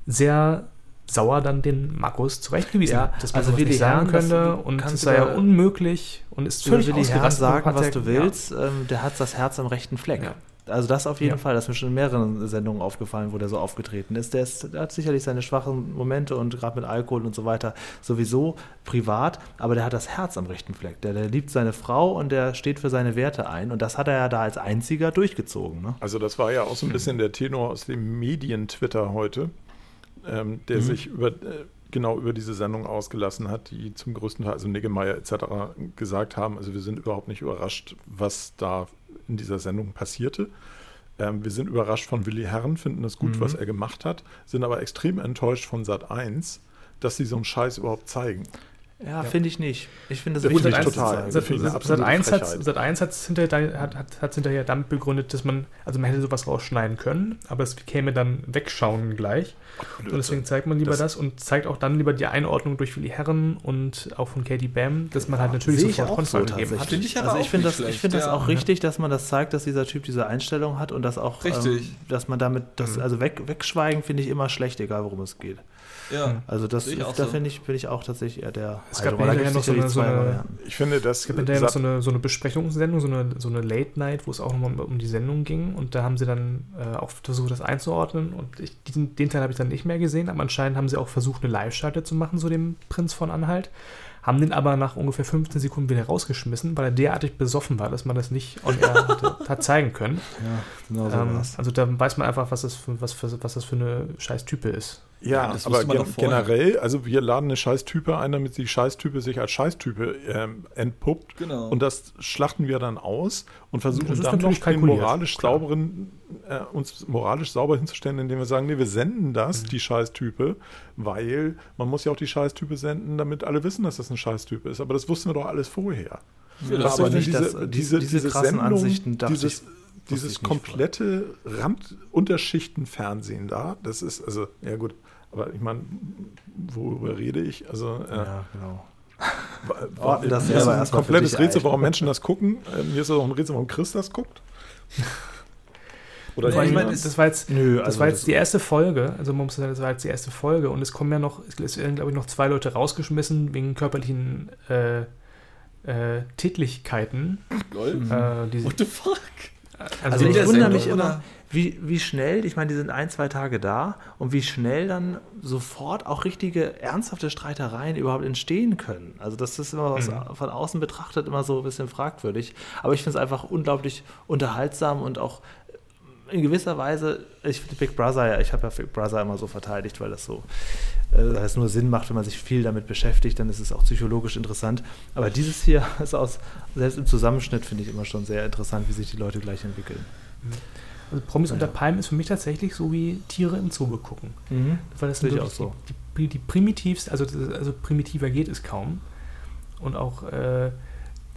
Speaker 4: sehr sauer dann den Markus zurechtgewiesen
Speaker 2: Ja,
Speaker 4: hat, dass man
Speaker 2: also Willi
Speaker 4: nicht sagen
Speaker 2: Herren,
Speaker 4: könnte und es sei ja unmöglich und ist völlig
Speaker 2: Willi Herren
Speaker 4: ausgerastet.
Speaker 2: sagen,
Speaker 4: und hat
Speaker 2: was du willst, ähm, der hat das Herz am rechten Fleck.
Speaker 4: Ja.
Speaker 2: Also das auf jeden
Speaker 4: Ja.
Speaker 2: Fall, das ist mir schon in mehreren Sendungen aufgefallen, wo der so aufgetreten ist. Der, ist, der hat sicherlich seine schwachen Momente und gerade mit Alkohol und so weiter sowieso privat, aber der hat das Herz am rechten Fleck. Der, der liebt seine Frau und der steht für seine Werte ein und das hat er ja da als einziger durchgezogen. Ne?
Speaker 1: Also das war ja auch so ein bisschen der Tenor aus dem Medien-Twitter heute, ähm, der sich über, äh, genau über diese Sendung ausgelassen hat, die zum größten Teil, also Niggemeier etc. gesagt haben, also wir sind überhaupt nicht überrascht, was da in dieser Sendung passierte. Ähm, wir sind überrascht von Willi Herren, finden es gut,
Speaker 2: Mhm.
Speaker 1: was er gemacht hat, sind aber extrem enttäuscht von Sat 1, dass sie so einen Scheiß überhaupt zeigen.
Speaker 2: Ja, finde ich nicht. Ich finde das wichtig,
Speaker 1: ich total. ich
Speaker 4: Sat,
Speaker 1: absolute
Speaker 4: Sat 1 hat
Speaker 1: Frechheit.
Speaker 4: Sat 1 hat's hinterher, hat, hat, hat's hinterher damit begründet, dass man, also man hätte sowas rausschneiden können, aber es käme dann wegschauen gleich. Und deswegen zeigt man lieber das,
Speaker 1: Das-
Speaker 4: und zeigt auch dann lieber die Einordnung durch Willi Herren und auch von Katie Bam, dass man halt natürlich
Speaker 2: ich
Speaker 4: sofort
Speaker 2: auch
Speaker 4: Kontra
Speaker 2: so
Speaker 4: gegeben hat.
Speaker 3: ich
Speaker 2: also ich finde das, ich
Speaker 3: schlecht,
Speaker 2: finde das
Speaker 3: ja.
Speaker 2: auch richtig, dass man das zeigt, dass dieser Typ diese Einstellung hat und das auch,
Speaker 3: Richtig.
Speaker 2: Ähm, dass man damit, das,
Speaker 4: Mhm.
Speaker 2: also weg, wegschweigen finde ich immer schlecht, egal worum es geht.
Speaker 3: Ja.
Speaker 2: Also das, da
Speaker 3: so.
Speaker 2: finde ich, bin ich auch tatsächlich eher der
Speaker 4: Es gab
Speaker 2: gibt's
Speaker 4: noch so eine- so eine-.
Speaker 1: Ich finde, dass
Speaker 4: Es gibt hinterher noch so eine, so eine Besprechungssendung, so eine, so eine Late Night, wo es auch nochmal um die Sendung ging. Und da haben sie dann äh, auch versucht, das einzuordnen. Und ich, diesen, den Teil habe ich dann nicht mehr gesehen. Aber anscheinend haben sie auch versucht, eine Live-Schalte zu machen, so dem Prinz von Anhalt. Haben den aber nach ungefähr 15 Sekunden wieder rausgeschmissen, weil er derartig besoffen war, dass man das nicht on air *laughs* hatte, hat zeigen können.
Speaker 2: Ja, genau so
Speaker 4: ähm, also da weiß man einfach, was das für, was, für, was das für eine scheiß Type ist.
Speaker 1: Ja,
Speaker 3: Ja, das
Speaker 1: aber gen generell, also wir laden eine Scheißtype ein, damit die Scheißtype sich als Scheißtype ähm, entpuppt.
Speaker 3: Genau.
Speaker 1: Und das schlachten wir dann aus und versuchen
Speaker 4: Das
Speaker 1: dann
Speaker 4: natürlich
Speaker 1: den moralisch sauberen, äh, uns moralisch sauber hinzustellen, indem wir sagen, nee, wir senden das,
Speaker 4: Mhm.
Speaker 1: die Scheißtype, weil man muss ja auch die Scheißtype senden, damit alle wissen, dass das ein Scheißtype ist. Aber das wussten wir doch alles vorher.
Speaker 3: Ja, das
Speaker 2: aber nicht,
Speaker 1: diese,
Speaker 2: dass-
Speaker 1: diese,
Speaker 2: diese
Speaker 1: diese,
Speaker 2: krassen
Speaker 1: Sendung,
Speaker 2: Ansichten dachte
Speaker 1: dieses,
Speaker 2: ich-
Speaker 1: dieses komplette Randunterschichten-Fernsehen da, das ist, also, ja gut, aber ich meine, worüber rede ich? Also, äh,
Speaker 2: Ja, genau.
Speaker 1: Wa- *laughs*
Speaker 2: Ordne das
Speaker 1: ist ein komplettes Rätsel, warum Menschen das gucken. Äh, Mir ist das auch ein Rätsel, warum Chris das guckt. Oder
Speaker 3: Nee, ich meine,
Speaker 4: das war jetzt,
Speaker 2: Nö,
Speaker 4: das
Speaker 2: also
Speaker 4: war jetzt
Speaker 2: das-
Speaker 4: die erste Folge, also man muss sagen, das war jetzt die erste Folge und es kommen ja noch, es werden, glaube ich, noch zwei Leute rausgeschmissen wegen körperlichen äh, äh, Tätlichkeiten.
Speaker 3: Lol.
Speaker 4: Äh, die,
Speaker 3: What the fuck?
Speaker 2: Also,
Speaker 3: in
Speaker 2: ich
Speaker 3: der
Speaker 2: wundere mich immer,
Speaker 3: oder?
Speaker 2: Wie, wie schnell, ich meine, die sind ein, zwei Tage da und wie schnell dann sofort auch richtige, ernsthafte Streitereien überhaupt entstehen können. Also das ist immer was
Speaker 4: Mhm.
Speaker 2: von außen betrachtet immer so ein bisschen fragwürdig. Aber ich finde es einfach unglaublich unterhaltsam und auch in gewisser Weise, ich finde Big Brother, ja, ich habe ja Big Brother immer so verteidigt, weil das so, äh, weil es nur Sinn macht, wenn man sich viel damit beschäftigt, dann ist es auch psychologisch interessant. Aber dieses hier *laughs* ist aus, selbst im Zusammenschnitt finde ich immer schon sehr interessant, wie sich die Leute gleich entwickeln.
Speaker 4: Also Promis
Speaker 2: Ja.
Speaker 4: unter Palmen ist für mich tatsächlich so wie Tiere im Zoo gucken. Weil das sind
Speaker 2: ich
Speaker 4: wirklich
Speaker 2: auch so.
Speaker 4: die, die, die primitivst, also, das- also primitiver geht es kaum. Und auch, äh,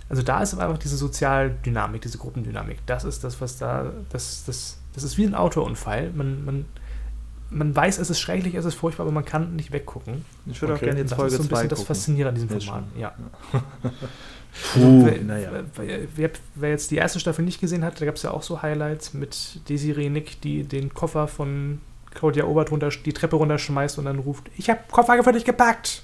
Speaker 4: also da ist aber einfach diese Sozialdynamik, diese Gruppendynamik. Das ist das, was da, das, das, das ist wie ein Autounfall. Man, man man weiß, es ist schrecklich, es ist furchtbar, aber man kann nicht weggucken.
Speaker 2: Ich würde
Speaker 1: Okay.
Speaker 2: auch gerne jetzt
Speaker 4: Das
Speaker 2: Folge
Speaker 4: ist so ein
Speaker 2: 2
Speaker 4: bisschen das. Faszinierende an diesem Format. Ja. *laughs*
Speaker 2: Puh,
Speaker 4: wer,
Speaker 2: naja.
Speaker 4: wer, wer, jetzt die erste Staffel nicht gesehen hat, da gab es ja auch so Highlights mit Desiree Nick, die den Koffer von Claudia Obert runter, die Treppe runterschmeißt und dann ruft, ich habe Koffer für dich gepackt.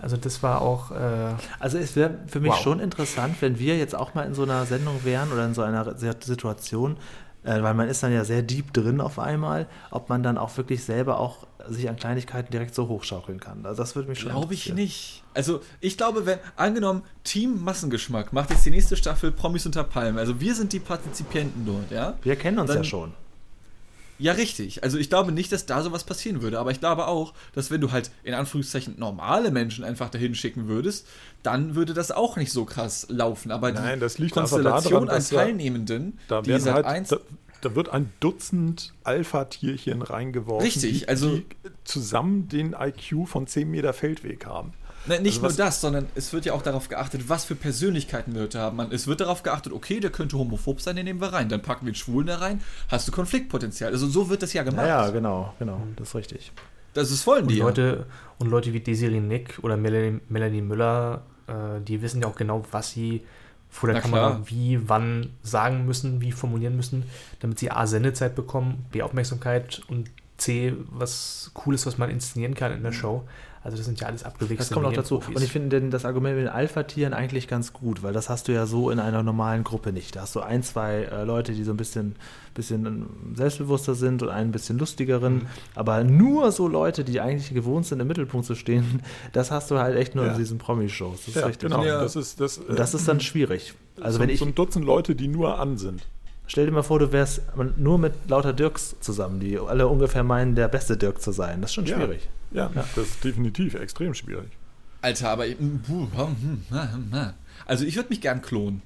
Speaker 4: Also das war auch, äh,
Speaker 2: Also es wäre für mich
Speaker 4: Wow.
Speaker 2: schon interessant, wenn wir jetzt auch mal in so einer Sendung wären oder in so einer Situation, äh, weil man ist dann ja sehr deep drin auf einmal, ob man dann auch wirklich selber auch sich an Kleinigkeiten direkt so hochschaukeln kann. Also das würde mich schon
Speaker 3: Glaube ich nicht. Also ich glaube, wenn, angenommen, Team Massengeschmack macht jetzt die nächste Staffel Promis unter Palmen. Also wir sind die Partizipienten dort, ja?
Speaker 2: Wir kennen uns
Speaker 3: Dann-
Speaker 2: ja schon.
Speaker 3: Ja, richtig. Also ich glaube nicht, dass da sowas passieren würde. Aber ich glaube auch, dass wenn du halt in Anführungszeichen normale Menschen einfach dahin schicken würdest, dann würde das auch nicht so krass laufen. Aber die
Speaker 1: Nein, das liegt
Speaker 3: Konstellation
Speaker 1: daran,
Speaker 3: an Teilnehmenden,
Speaker 1: Da
Speaker 3: die seit
Speaker 1: halt,
Speaker 3: eins
Speaker 1: da, da wird ein Dutzend Alpha-Tierchen reingeworfen,
Speaker 3: Richtig,
Speaker 1: die,
Speaker 3: also-
Speaker 1: die zusammen den IQ von 10 Meter Feldweg haben.
Speaker 3: Nein, nicht
Speaker 1: Also
Speaker 3: nur das, sondern es wird ja auch darauf geachtet, was für Persönlichkeiten Leute haben. Man, es wird darauf geachtet, okay, der könnte homophob sein, den nehmen wir rein. Dann packen wir den Schwulen da rein, hast du Konfliktpotenzial. Also so wird das ja gemacht.
Speaker 2: Ja, genau, genau, das ist richtig.
Speaker 3: Das ist
Speaker 4: und
Speaker 3: die.
Speaker 4: Leute, und Leute wie Desiree Nick oder Melanie, Melanie Müller, äh, die wissen ja auch genau, was sie vor der
Speaker 3: Na
Speaker 4: Kamera
Speaker 3: klar.
Speaker 4: wie, wann sagen müssen, wie formulieren müssen, damit sie A, Sendezeit bekommen, B, Aufmerksamkeit und C, was Cooles, was man inszenieren kann in der Show. Also das sind ja alles abgewichste
Speaker 2: Das kommt auch dazu. Und ich finde denn das Argument mit den Alpha-Tieren eigentlich ganz gut, weil das hast du ja so in einer normalen Gruppe nicht. Da hast du ein, zwei äh, Leute, die so ein bisschen, bisschen selbstbewusster sind und einen ein bisschen lustigeren.
Speaker 1: Mhm.
Speaker 2: Aber nur so Leute, die eigentlich gewohnt sind, im Mittelpunkt zu stehen, *laughs* das hast du halt echt nur
Speaker 1: Ja.
Speaker 2: in diesen Promi-Shows. Das ist
Speaker 1: Ja,
Speaker 2: richtig.
Speaker 1: genau.
Speaker 3: Ja.
Speaker 1: Das ist, das,
Speaker 2: Und das ist dann schwierig. Also
Speaker 1: so,
Speaker 2: wenn ich,
Speaker 1: so ein Dutzend Leute, die nur an sind.
Speaker 2: stell dir mal vor, du wärst nur mit lauter Dirks zusammen, die alle ungefähr meinen, der beste Dirk zu sein. Das ist schon
Speaker 1: Ja.
Speaker 2: Schwierig.
Speaker 1: Ja, das ist definitiv extrem schwierig.
Speaker 3: Alter, aber. hm, hm, hm. Also ich würde mich gern klonen.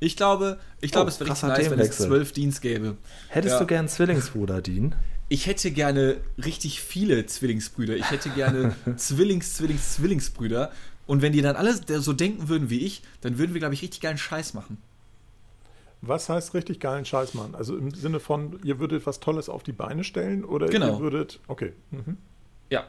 Speaker 3: Ich glaube, ich glaube,
Speaker 2: Oh,
Speaker 3: es wäre richtig
Speaker 2: krasser
Speaker 3: nice, wenn es zwölf Dienst gäbe.
Speaker 2: Hättest
Speaker 3: Ja.
Speaker 2: du gern Zwillingsbruder, Dean?
Speaker 3: Ich hätte gerne richtig viele Zwillingsbrüder. Ich hätte gerne *laughs* Zwillings, Zwillings, Zwillingsbrüder. Und wenn die dann alle so denken würden wie ich, dann würden wir, glaube ich, richtig geilen Scheiß machen.
Speaker 1: Was heißt richtig geilen Scheiß machen? Also im Sinne von, ihr würdet was Tolles auf die Beine stellen oder
Speaker 3: Genau.
Speaker 1: ihr würdet. Okay. Mhm.
Speaker 3: Ja.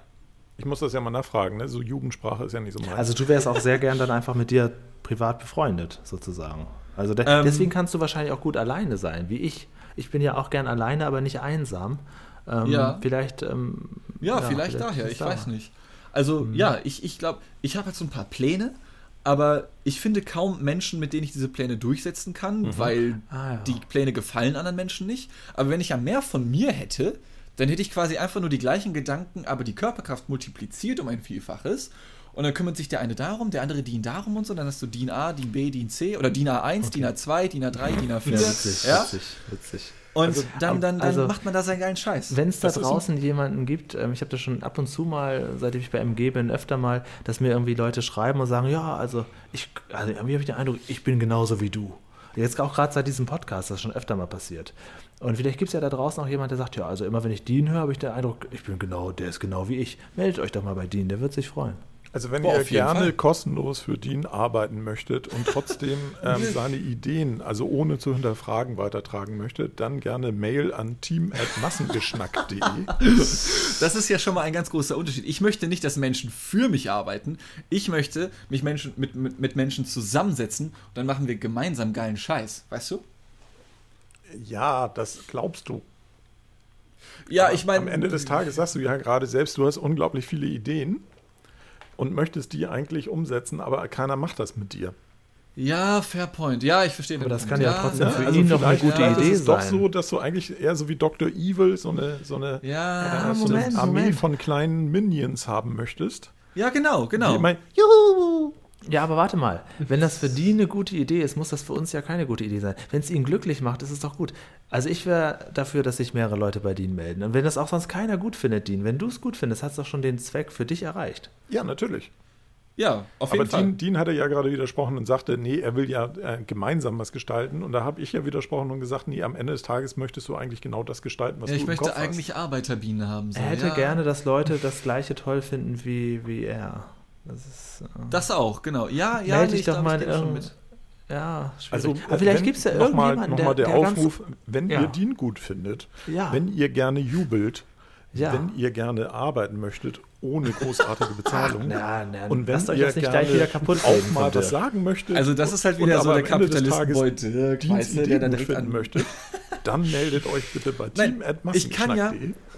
Speaker 1: Ich muss das ja mal nachfragen, ne? So Jugendsprache ist ja nicht so meins.
Speaker 2: Also du wärst auch sehr gern dann einfach mit dir privat befreundet, sozusagen. Also de
Speaker 3: Ähm,
Speaker 2: deswegen kannst du wahrscheinlich auch gut alleine sein, wie ich. Ich bin ja auch gern alleine, aber nicht einsam. Ähm,
Speaker 3: Ja.
Speaker 2: Vielleicht. Ähm,
Speaker 3: Ja, vielleicht, daher,
Speaker 2: liegt's
Speaker 3: ich
Speaker 2: da.
Speaker 3: weiß nicht. Also, ja, ich, ich glaube, ich habe halt so ein paar Pläne, aber ich finde kaum Menschen, mit denen ich diese Pläne durchsetzen kann, weil
Speaker 2: Ah, ja.
Speaker 3: die Pläne gefallen anderen Menschen nicht. Aber wenn ich ja mehr von mir hätte, dann hätte ich quasi einfach nur die gleichen Gedanken, aber die Körperkraft multipliziert um ein Vielfaches. Und dann kümmert sich der eine darum, der andere DIN darum und so. Dann hast du DIN A, DIN B, DIN C oder DIN A1, DIN A2, DIN A3, DIN A4.
Speaker 2: Ja, witzig,
Speaker 3: ja?
Speaker 2: witzig, witzig.
Speaker 3: Und
Speaker 1: Also,
Speaker 3: dann, dann, dann
Speaker 2: also-
Speaker 3: macht man da seinen geilen Scheiß.
Speaker 2: Wenn es da draußen jemanden gibt, ähm, ich habe das schon ab und zu mal, seitdem ich bei MG bin, öfter mal, dass mir irgendwie Leute schreiben und sagen, ja, also ich, also irgendwie habe ich den Eindruck, ich bin genauso wie du. Jetzt auch gerade seit diesem Podcast, das ist schon öfter mal passiert. Und vielleicht gibt es ja da draußen auch jemand, der sagt, ja, also immer wenn ich Dean höre, habe ich den Eindruck, ich bin genau, der ist genau wie ich. Meldet euch doch mal bei Dean, der wird sich freuen.
Speaker 1: Also wenn
Speaker 3: Boah,
Speaker 1: ihr gerne
Speaker 3: Fall.
Speaker 1: kostenlos für Dean arbeiten möchtet und trotzdem *laughs* ähm, seine Ideen, also ohne zu hinterfragen, weitertragen möchtet, dann gerne Mail an team.massengeschnack.de. *laughs*
Speaker 3: Das ist ja schon mal ein ganz großer Unterschied. Ich möchte nicht, dass Menschen für mich arbeiten. Ich möchte mich Menschen, mit, mit, mit Menschen zusammensetzen und dann machen wir gemeinsam geilen Scheiß. Weißt du?
Speaker 1: Ja, das glaubst du.
Speaker 3: Ja,
Speaker 1: Aber
Speaker 3: ich meine.
Speaker 1: Am Ende des Tages sagst du ja gerade selbst, du hast unglaublich viele Ideen und möchtest die eigentlich umsetzen, aber keiner macht das mit dir.
Speaker 3: Ja, fair point. Ja, ich verstehe.
Speaker 2: Aber das kann ja trotzdem
Speaker 3: ja,
Speaker 2: für
Speaker 3: also
Speaker 2: ihn noch eine gute
Speaker 1: vielleicht
Speaker 2: Idee
Speaker 1: ist es doch
Speaker 2: sein.
Speaker 1: so, dass du eigentlich eher so wie Dr. Evil so eine, so eine,
Speaker 3: Ja,
Speaker 1: äh, so
Speaker 2: Moment,
Speaker 1: eine Armee
Speaker 2: Moment.
Speaker 1: von kleinen Minions haben möchtest.
Speaker 3: ja, genau,
Speaker 1: Die
Speaker 3: genau.
Speaker 1: immer,
Speaker 2: Ja, aber warte mal. Wenn das für die eine gute Idee ist, muss das für uns ja keine gute Idee sein. Wenn es ihn glücklich macht, ist es doch gut. Also ich wäre dafür, dass sich mehrere Leute bei Dean melden. Und wenn das auch sonst keiner gut findet, Dean, wenn du es gut findest, hat es doch schon den Zweck für dich erreicht.
Speaker 1: ja, natürlich.
Speaker 3: Ja, auf
Speaker 1: Aber
Speaker 3: jeden Fall.
Speaker 1: Dean, Dean hatte ja gerade widersprochen und sagte, nee, er will ja äh, gemeinsam was gestalten. Und da habe ich ja widersprochen und gesagt, nee, am Ende des Tages möchtest du eigentlich genau das gestalten, was
Speaker 3: Ja,
Speaker 1: du
Speaker 3: ich
Speaker 1: im
Speaker 3: möchte
Speaker 1: Kopf
Speaker 3: eigentlich Arbeiterbienen haben. So.
Speaker 2: Er hätte
Speaker 3: ja.
Speaker 2: gerne, dass Leute das gleiche toll finden wie, wie er. Das ist. Äh,
Speaker 3: Das auch, genau. Ja, ja,
Speaker 2: Meld
Speaker 3: nee,
Speaker 2: dich doch mal
Speaker 3: ich schon
Speaker 2: irgendein- ja, schwierig.
Speaker 1: Also,
Speaker 2: aber vielleicht gibt es ja
Speaker 1: noch mal-
Speaker 2: irgendjemanden,
Speaker 1: noch
Speaker 2: der,
Speaker 1: mal der
Speaker 2: der ganz-
Speaker 1: Aufruf, wenn
Speaker 4: Ja.
Speaker 1: ihr Dean gut findet,
Speaker 2: Ja.
Speaker 1: wenn ihr gerne jubelt,
Speaker 2: Ja.
Speaker 1: wenn ihr gerne arbeiten möchtet, ohne großartige Bezahlung.
Speaker 2: Na, na,
Speaker 1: und wenn ihr
Speaker 2: jetzt nicht
Speaker 1: gerne
Speaker 2: gleich wieder kaputt
Speaker 1: auch mal was sagen möchtet.
Speaker 3: Also das ist halt wieder so der Kapitalistenbeute,
Speaker 1: Tages
Speaker 3: weißt du, der dann direkt
Speaker 1: finden
Speaker 3: an-
Speaker 1: möchtet, dann meldet euch bitte bei
Speaker 3: Nein, ich kann ja,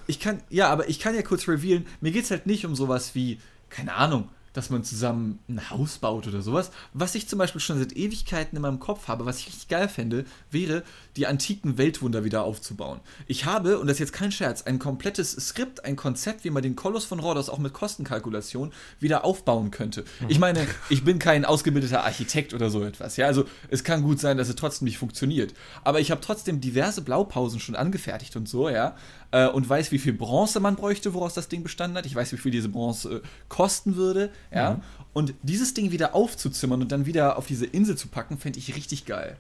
Speaker 3: ich kann, ja, aber ich kann ja kurz revealen, mir geht es halt nicht um sowas wie, keine Ahnung, dass man zusammen ein Haus baut oder sowas. Was ich zum Beispiel schon seit Ewigkeiten in meinem Kopf habe, was ich richtig geil fände, wäre, die antiken Weltwunder wieder aufzubauen. Ich habe, und das ist jetzt kein Scherz, ein komplettes Skript, ein Konzept, wie man den Koloss von Rhodos auch mit Kostenkalkulation wieder aufbauen könnte. Ich meine, ich bin kein ausgebildeter Architekt oder so etwas. Ja, also es kann gut sein, dass es trotzdem nicht funktioniert. Aber ich habe trotzdem diverse Blaupausen schon angefertigt und so, ja. Äh, Und weiß, wie viel Bronze man bräuchte, woraus das Ding bestanden hat. Ich weiß, wie viel diese Bronze äh, kosten würde, ja. Und dieses Ding wieder aufzuzimmern und dann wieder auf diese Insel zu packen, fände ich richtig geil.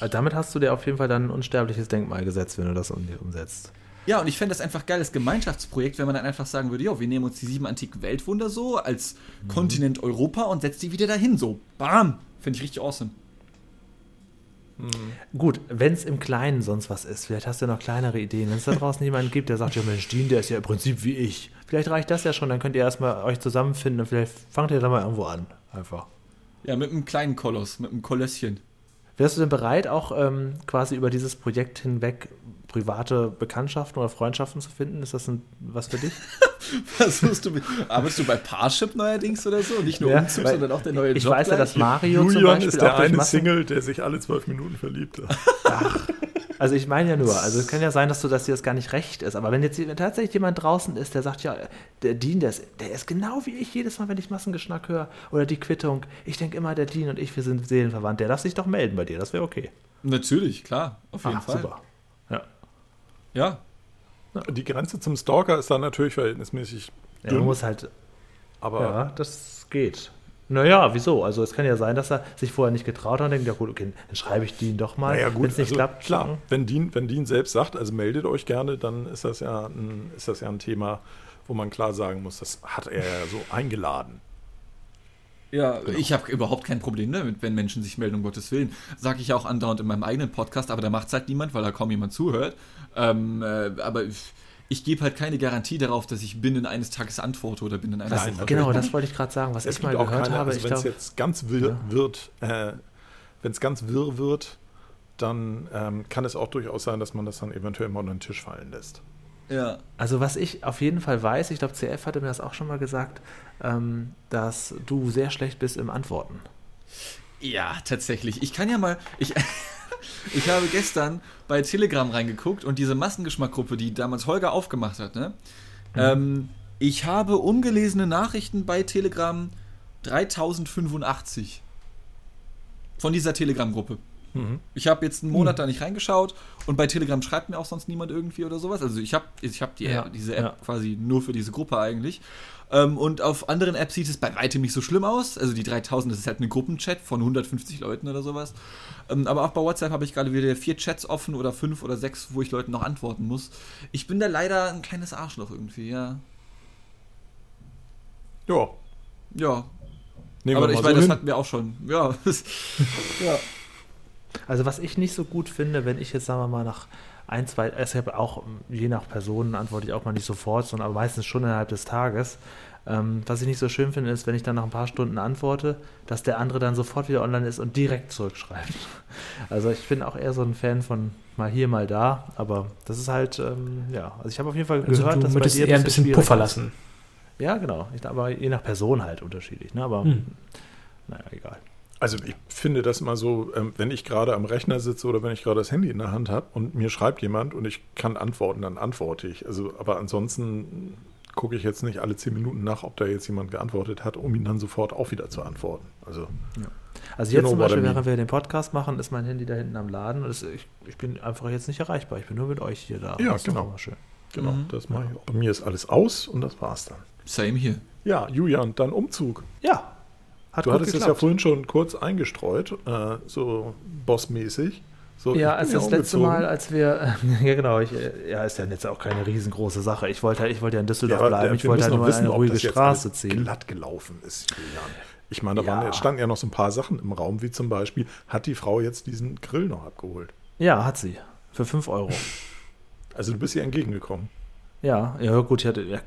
Speaker 2: Also damit hast du dir auf jeden Fall dann ein unsterbliches Denkmal gesetzt, wenn du das um, umsetzt.
Speaker 3: Ja, und ich fände das einfach geil, das Gemeinschaftsprojekt, wenn man dann einfach sagen würde, jo, wir nehmen uns die sieben antiken Weltwunder so als Kontinent Europa und setzen die wieder dahin, so. Bam! Finde ich richtig awesome.
Speaker 2: Gut, wenn es im Kleinen sonst was ist, vielleicht hast du ja noch kleinere Ideen. Wenn es da draußen *laughs* jemanden gibt, der sagt, ja Mensch, Dean, der ist ja im Prinzip wie ich. Vielleicht reicht das ja schon, dann könnt ihr erstmal euch zusammenfinden und vielleicht fangt ihr da mal irgendwo an. Einfach.
Speaker 3: Ja, mit einem kleinen Koloss, mit einem Kolosschen.
Speaker 2: Wärst du denn bereit, auch ähm, quasi über dieses Projekt hinweg private Bekanntschaften oder Freundschaften zu finden? Ist das ein, was für dich? *laughs*
Speaker 3: Versuchst du, mit- arbeitest du bei Parship neuerdings oder so? Nicht nur
Speaker 2: Ja,
Speaker 3: Umzug,
Speaker 2: weil
Speaker 3: sondern auch der neue
Speaker 2: ich
Speaker 3: Job
Speaker 2: weiß ja,
Speaker 3: gleich?
Speaker 2: dass Mario zum
Speaker 1: Julian
Speaker 2: Beispiel
Speaker 1: ist
Speaker 2: auch
Speaker 1: der eine Single, der sich alle zwölf Minuten verliebt.
Speaker 2: Also ich meine ja nur, also es kann ja sein, dass du, dass dir das gar nicht recht ist, aber wenn jetzt wenn tatsächlich jemand draußen ist, der sagt, ja, der Dean, der ist, der ist genau wie ich jedes Mal, wenn ich Massengeschnack höre oder die Quittung, ich denke immer, der Dean und ich, wir sind seelenverwandt, der darf sich doch melden bei dir, das wäre okay.
Speaker 3: Natürlich, klar, auf jeden
Speaker 2: Ah,
Speaker 3: Fall.
Speaker 2: super. Ja.
Speaker 3: Ja,
Speaker 1: Die Grenze zum Stalker ist dann natürlich verhältnismäßig
Speaker 2: ja
Speaker 1: dünn,
Speaker 2: man muss halt,
Speaker 1: aber
Speaker 2: ja, das geht. Naja, wieso? Also es kann ja sein, dass er sich vorher nicht getraut hat und denkt, ja gut, okay, dann schreibe ich Dean doch mal.
Speaker 1: naja, gut,
Speaker 2: wenn es nicht
Speaker 1: also,
Speaker 2: klappt,
Speaker 1: klar, wenn Dean, wenn Dean selbst sagt, also meldet euch gerne, dann ist das ja ein, ist das ja ein Thema, wo man klar sagen muss, das hat er ja so eingeladen.
Speaker 3: Ja, ich habe überhaupt kein Problem damit, wenn Menschen sich melden, um Gottes Willen. Sage ich auch andauernd in meinem eigenen Podcast, aber da macht es halt niemand, weil da kaum jemand zuhört. Ähm, äh, aber ich, ich gebe halt keine Garantie darauf, dass ich binnen eines Tages antworte oder binnen einer
Speaker 1: Nein,
Speaker 3: Woche.
Speaker 2: Genau, das wollte ich gerade sagen, was
Speaker 1: Es
Speaker 2: ich mal gehört
Speaker 1: keine,
Speaker 2: habe.
Speaker 1: also wenn es jetzt ganz wirr wird, äh, wenn es ganz wirr wird, dann ähm, kann es auch durchaus sein, dass man das dann eventuell mal unter den Tisch fallen lässt.
Speaker 3: Ja.
Speaker 2: Also was ich auf jeden Fall weiß, ich glaube, CF hatte mir das auch schon mal gesagt, ähm, dass du sehr schlecht bist im Antworten.
Speaker 3: Ja, tatsächlich. Ich kann ja mal. Ich, *laughs* ich habe gestern bei Telegram reingeguckt und diese Massengeschmackgruppe, die damals Holger aufgemacht hat, ne? Ähm, ich habe ungelesene Nachrichten bei Telegram 3085. Von dieser Telegram-Gruppe. Ich habe jetzt einen Monat da nicht reingeschaut und bei Telegram schreibt mir auch sonst niemand irgendwie oder sowas. Also ich habe ich hab die,
Speaker 2: Ja,
Speaker 3: diese App
Speaker 2: ja.
Speaker 3: quasi nur für diese Gruppe eigentlich. Ähm, und auf anderen Apps sieht es bei weitem nicht so schlimm aus. Also die 3000, das ist halt eine Gruppenchat von 150 Leuten oder sowas. Ähm, aber auch bei WhatsApp habe ich gerade wieder vier Chats offen oder fünf oder sechs, wo ich Leuten noch antworten muss. Ich bin da leider ein kleines Arschloch irgendwie, ja.
Speaker 1: Ja,
Speaker 3: Ja,
Speaker 1: nehmen
Speaker 3: aber
Speaker 1: wir
Speaker 3: ich meine,
Speaker 1: so
Speaker 3: das
Speaker 1: hin.
Speaker 3: hatten wir auch schon. Ja, *laughs* ja. *laughs*
Speaker 2: Also was ich nicht so gut finde, wenn ich jetzt, sagen wir mal, nach ein, zwei, also ich habe auch, je nach Person antworte ich auch mal nicht sofort, sondern aber meistens schon innerhalb des Tages. Ähm, was ich nicht so schön finde, ist, wenn ich dann nach ein paar Stunden antworte, dass der andere dann sofort wieder online ist und direkt zurückschreibt. *laughs* Also ich bin auch eher so ein Fan von mal hier, mal da, aber das ist halt, ähm, ja, also ich habe auf jeden Fall
Speaker 4: Also
Speaker 2: gehört, dass bei dir
Speaker 4: eher ein bisschen
Speaker 2: schwierig
Speaker 4: Puffer
Speaker 2: ist.
Speaker 4: lassen.
Speaker 2: Ja, genau. Ich, aber je nach Person halt unterschiedlich, ne? aber
Speaker 4: Hm.
Speaker 2: naja, egal.
Speaker 1: Also ich finde das mal so, ähm, wenn ich gerade am Rechner sitze oder wenn ich gerade das Handy in der Hand habe und mir schreibt jemand und ich kann antworten, dann antworte ich. Also, aber ansonsten gucke ich jetzt nicht alle zehn Minuten nach, ob da jetzt jemand geantwortet hat, um ihn dann sofort auch wieder zu antworten. Also
Speaker 2: Also
Speaker 1: You
Speaker 2: jetzt zum Beispiel, während wir den Podcast machen, ist mein Handy da hinten am Laden und es, ich, ich bin einfach jetzt nicht erreichbar. Ich bin nur mit euch hier da.
Speaker 1: Ja,
Speaker 2: Das ist
Speaker 1: genau.
Speaker 2: immer Schön.
Speaker 1: genau,
Speaker 3: Mhm.
Speaker 1: das mache ich auch. Bei mir ist alles aus und das war's dann.
Speaker 3: Same hier.
Speaker 1: Ja, Julian, dann Umzug.
Speaker 2: Ja, hat
Speaker 1: du hattest es ja vorhin schon kurz eingestreut, äh, so bossmäßig. So,
Speaker 2: Ja, als das letzte. Mal, als wir, *laughs* ja genau, ich, äh, ja, ist ja jetzt auch keine riesengroße Sache. Ich wollte, ich wollte ja in Düsseldorf
Speaker 1: aber,
Speaker 2: bleiben,
Speaker 1: äh,
Speaker 2: ich wollte
Speaker 1: müssen
Speaker 2: halt
Speaker 1: noch
Speaker 2: nur eine
Speaker 1: ob
Speaker 2: ruhige Straße ziehen.
Speaker 1: glatt gelaufen ist, Julian. Ich meine, da
Speaker 2: Ja.
Speaker 1: waren, ja- standen ja noch so ein paar Sachen im Raum, wie zum Beispiel, hat die Frau jetzt diesen Grill noch abgeholt?
Speaker 2: Ja, hat sie. Für 5 Euro.
Speaker 1: Also du bist ihr entgegengekommen.
Speaker 2: Ja, ja gut, ich hatte, ja,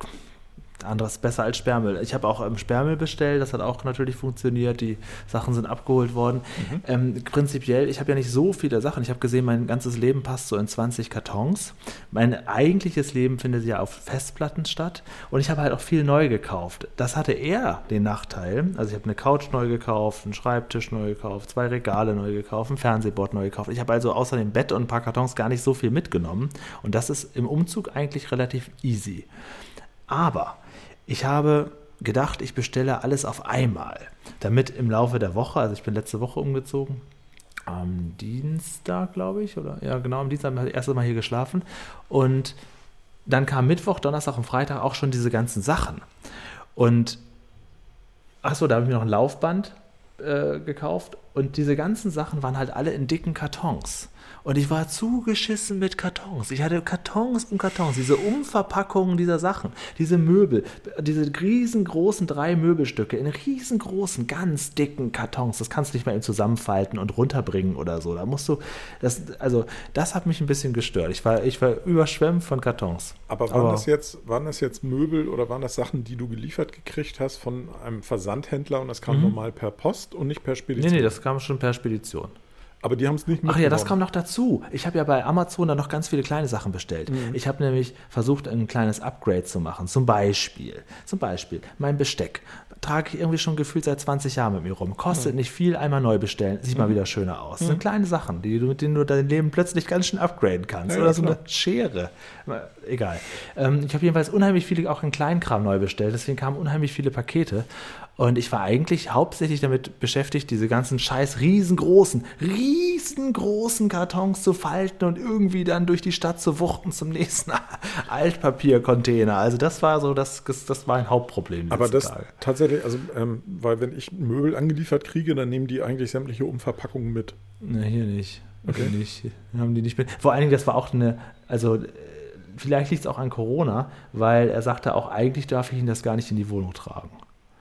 Speaker 2: anderes besser als Sperrmüll. Ich habe auch ähm, Sperrmüll bestellt, das hat auch natürlich funktioniert. Die Sachen sind abgeholt worden. Mhm. Ähm, prinzipiell, ich habe ja nicht so viele Sachen. Ich habe gesehen, mein ganzes Leben passt so in 20 Kartons. Mein eigentliches Leben findet ja auf Festplatten statt und ich habe halt auch viel neu gekauft. Das hatte eher den Nachteil. Also ich habe eine Couch neu gekauft, einen Schreibtisch neu gekauft, zwei Regale neu gekauft, ein Fernsehboard neu gekauft. Ich habe also außer dem Bett und ein paar Kartons gar nicht so viel mitgenommen und das ist im Umzug eigentlich relativ easy. Aber ich habe gedacht, ich bestelle alles auf einmal, damit im Laufe der Woche, also ich bin letzte Woche umgezogen, am Dienstag, glaube ich, oder ja, genau, am Dienstag habe ich das erste Mal hier geschlafen und dann kam Mittwoch, Donnerstag und Freitag auch schon diese ganzen Sachen. Und achso, da habe ich mir noch ein Laufband äh, gekauft und diese ganzen Sachen waren halt alle in dicken Kartons. Und ich war zugeschissen mit Kartons. Ich hatte Kartons und Kartons, diese Umverpackungen dieser Sachen, diese Möbel, diese riesengroßen drei Möbelstücke in riesengroßen, ganz dicken Kartons. Das kannst du nicht mal eben zusammenfalten und runterbringen oder so. Da musst du, das, also das hat mich ein bisschen gestört. Ich war, ich war überschwemmt von Kartons.
Speaker 1: Aber waren, Aber das jetzt, waren das jetzt Möbel oder waren das Sachen, die du geliefert gekriegt hast von einem Versandhändler und das kam mhm. normal per Post und nicht per Spedition?
Speaker 2: Nee, nee, das kam schon per Spedition.
Speaker 1: Aber die haben es nicht
Speaker 2: Ach ja, das kam noch dazu. Ich habe ja bei Amazon dann noch ganz viele kleine Sachen bestellt. Mhm. Ich habe nämlich versucht, ein kleines Upgrade zu machen. Zum Beispiel, zum Beispiel mein Besteck trage ich irgendwie schon gefühlt seit 20 Jahren mit mir rum. Kostet mhm. nicht viel, einmal neu bestellen, sieht mhm. mal wieder schöner aus. Das sind mhm. kleine Sachen, die du, mit denen du dein Leben plötzlich ganz schön upgraden kannst. Ja, Oder so klar. eine Schere. Egal. Ähm, ich habe jedenfalls unheimlich viele auch in Kleinkram neu bestellt, deswegen kamen unheimlich viele Pakete. Und ich war eigentlich hauptsächlich damit beschäftigt, diese ganzen scheiß riesengroßen, riesengroßen Kartons zu falten und irgendwie dann durch die Stadt zu wuchten zum nächsten *laughs* Altpapiercontainer. Also das war so, das, das war ein Hauptproblem.
Speaker 1: Aber das Tage. tatsächlich, also ähm, weil wenn ich Möbel angeliefert kriege, dann nehmen die eigentlich sämtliche Umverpackungen mit.
Speaker 2: Ne, hier nicht. Okay. Hier nicht. Haben die nicht mit. Vor allen Dingen, das war auch eine, also äh, vielleicht liegt es auch an Corona, weil er sagte auch, eigentlich darf ich ihn das gar nicht in die Wohnung tragen.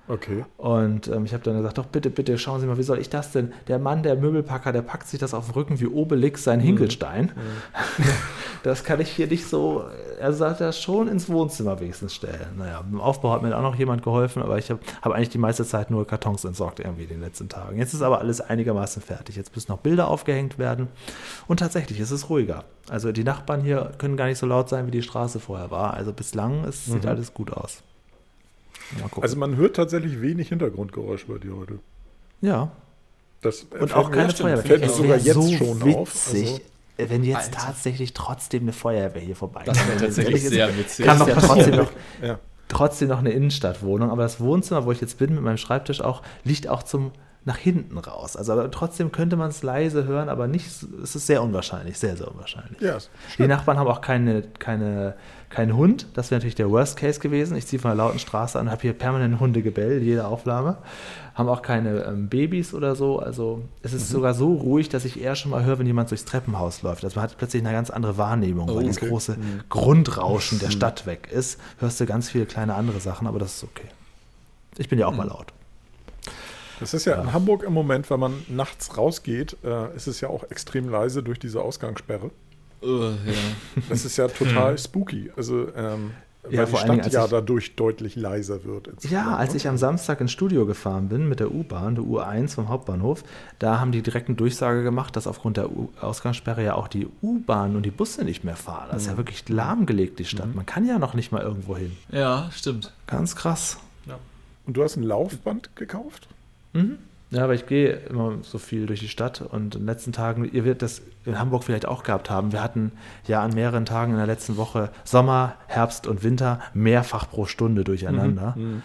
Speaker 1: Okay.
Speaker 2: Und ähm, ich habe dann gesagt, doch bitte, bitte, schauen Sie mal, wie soll ich das denn? Der Mann, der Möbelpacker, der packt sich das auf den Rücken wie Obelix sein mhm. Hinkelstein. Mhm. *laughs* das kann ich hier nicht so, er sollte das schon ins Wohnzimmer wenigstens stellen. Naja, im Aufbau hat mir auch noch jemand geholfen, aber ich habe hab eigentlich die meiste Zeit nur Kartons entsorgt irgendwie in den letzten Tagen. Jetzt ist aber alles einigermaßen fertig. Jetzt müssen noch Bilder aufgehängt werden und tatsächlich ist es ruhiger. Also die Nachbarn hier können gar nicht so laut sein, wie die Straße vorher war. Also bislang sieht mhm. alles gut aus.
Speaker 1: Also man hört tatsächlich wenig Hintergrundgeräusch bei dir heute.
Speaker 2: Ja.
Speaker 1: Das
Speaker 2: und auch keine Feuerwehr.
Speaker 1: Fällt mir sogar jetzt so schon witzig, auf.
Speaker 2: Also, wenn jetzt Alter. tatsächlich trotzdem eine Feuerwehr hier vorbei
Speaker 3: Das wäre tatsächlich sehr witzig.
Speaker 2: Kann doch ja trotzdem noch, ja. trotzdem noch eine Innenstadtwohnung, aber das Wohnzimmer, wo ich jetzt bin mit meinem Schreibtisch auch, liegt auch zum nach hinten raus. Also trotzdem könnte man es leise hören, aber nicht, es ist sehr unwahrscheinlich, sehr, sehr unwahrscheinlich.
Speaker 1: Ja,
Speaker 2: die Nachbarn haben auch keine, keine, keinen Hund. Das wäre natürlich der Worst Case gewesen. Ich ziehe von der lauten Straße an, habe hier permanent Hundegebell, jede Aufnahme. Haben auch keine ähm, Babys oder so. Also es ist mhm. sogar so ruhig, dass ich eher schon mal höre, wenn jemand durchs Treppenhaus läuft. Also man hat plötzlich eine ganz andere Wahrnehmung, oh, weil okay. das große mhm. Grundrauschen der mhm. Stadt weg ist. Hörst du ganz viele kleine andere Sachen, aber das ist okay. Ich bin ja auch mhm. mal laut.
Speaker 1: Das ist ja, ja, in Hamburg im Moment, wenn man nachts rausgeht, äh, ist es ja auch extrem leise durch diese Ausgangssperre. Uh, ja. Das ist ja total hm. spooky. Also ähm, ja, weil die Stadt Dingen, ja dadurch deutlich leiser wird.
Speaker 2: Ja, als ne? ich am Samstag ins Studio gefahren bin mit der U-Bahn, der U1 vom Hauptbahnhof, da haben die direkt eine Durchsage gemacht, dass aufgrund der Ausgangssperre ja auch die U-Bahn und die Busse nicht mehr fahren. Das ist ja mhm. wirklich lahmgelegt, die Stadt. Mhm. Man kann ja noch nicht mal irgendwo hin.
Speaker 3: Ja, stimmt.
Speaker 2: Ganz krass.
Speaker 1: Ja. Und du hast ein Laufband gekauft?
Speaker 2: Mhm. Ja, aber ich gehe immer so viel durch die Stadt und in den letzten Tagen, ihr werdet das in Hamburg vielleicht auch gehabt haben, wir hatten ja an mehreren Tagen in der letzten Woche Sommer, Herbst und Winter mehrfach pro Stunde durcheinander. Mhm, mhm.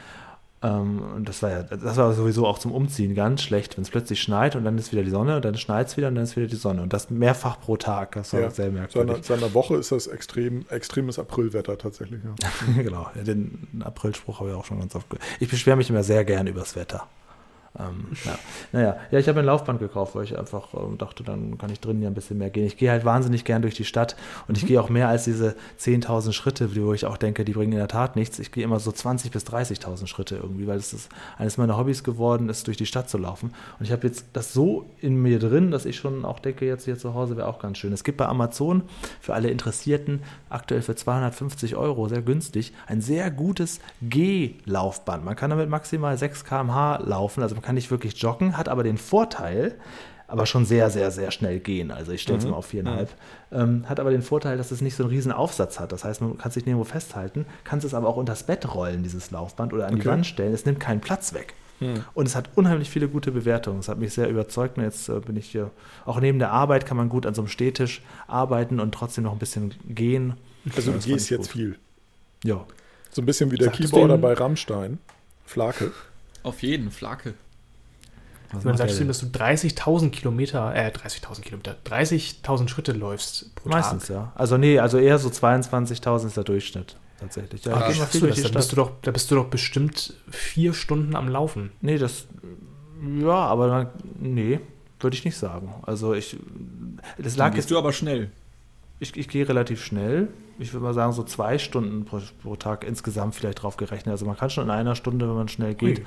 Speaker 2: ähm, und das war ja, das war sowieso auch zum Umziehen ganz schlecht, wenn es plötzlich schneit und dann ist wieder die Sonne und dann schneit es wieder und dann ist wieder die Sonne. Und das mehrfach pro Tag, das war ja, sehr merkwürdig.
Speaker 1: Seit einer Woche ist das extrem, extremes Aprilwetter tatsächlich.
Speaker 2: Ja. *laughs* genau, den Aprilspruch habe ich auch schon ganz oft gehört. Ich beschwere mich immer sehr gern übers Wetter. Ähm, ja. Naja, ja, ich habe ein Laufband gekauft, weil ich einfach ähm, dachte, dann kann ich drinnen ja ein bisschen mehr gehen. Ich gehe halt wahnsinnig gern durch die Stadt und ich gehe auch mehr als diese 10.000 Schritte, wo ich auch denke, die bringen in der Tat nichts. Ich gehe immer so 20.000 bis 30.000 Schritte irgendwie, weil es ist eines meiner Hobbys geworden ist, durch die Stadt zu laufen. Und ich habe jetzt das so in mir drin, dass ich schon auch denke, jetzt hier zu Hause wäre auch ganz schön. Es gibt bei Amazon für alle Interessierten aktuell für 250 Euro, sehr günstig, ein sehr gutes G-Laufband. Man kann damit maximal 6 km/h laufen, also man kann nicht wirklich joggen, hat aber den Vorteil, aber schon sehr, sehr, sehr schnell gehen. Also ich stelle es
Speaker 1: Mhm.
Speaker 2: mal auf viereinhalb. Ähm, hat aber den Vorteil, dass es nicht so einen riesen Aufsatz hat. Das heißt, man kann sich nirgendwo festhalten, kann es aber auch unters Bett rollen, dieses Laufband, oder an die
Speaker 1: Okay.
Speaker 2: Wand stellen. Es nimmt keinen Platz weg.
Speaker 1: Hm.
Speaker 2: Und es hat unheimlich viele gute Bewertungen. Es hat mich sehr überzeugt. Und jetzt äh, bin ich hier, auch neben der Arbeit kann man gut an so einem Stehtisch arbeiten und trotzdem noch ein bisschen gehen.
Speaker 1: Also du
Speaker 2: Das
Speaker 1: gehst jetzt
Speaker 2: gut.
Speaker 1: viel.
Speaker 2: Ja.
Speaker 1: So ein bisschen wie der
Speaker 4: Sagtest
Speaker 1: Keyboarder bei Rammstein. Flake.
Speaker 3: Auf jeden, Flake.
Speaker 2: Was
Speaker 4: Dann sagst du ihm, dass du 30.000 Kilometer, äh, 30.000 Kilometer, 30.000 Schritte läufst pro
Speaker 2: Meistens,
Speaker 4: Tag.
Speaker 2: ja. Also nee, also eher so 22.000 ist der Durchschnitt tatsächlich. Ja, viel
Speaker 4: du das? Da bist, du doch, da bist du doch bestimmt vier Stunden am Laufen.
Speaker 2: Nee, das, ja, aber man, nee, würde ich nicht sagen. Also ich, das
Speaker 3: Dann
Speaker 2: lag
Speaker 3: gehst
Speaker 2: jetzt,
Speaker 3: du aber schnell.
Speaker 2: ich, ich gehe relativ schnell. Ich würde mal sagen, so zwei Stunden pro, pro Tag insgesamt vielleicht drauf gerechnet. Also man kann schon in einer Stunde, wenn man schnell geht.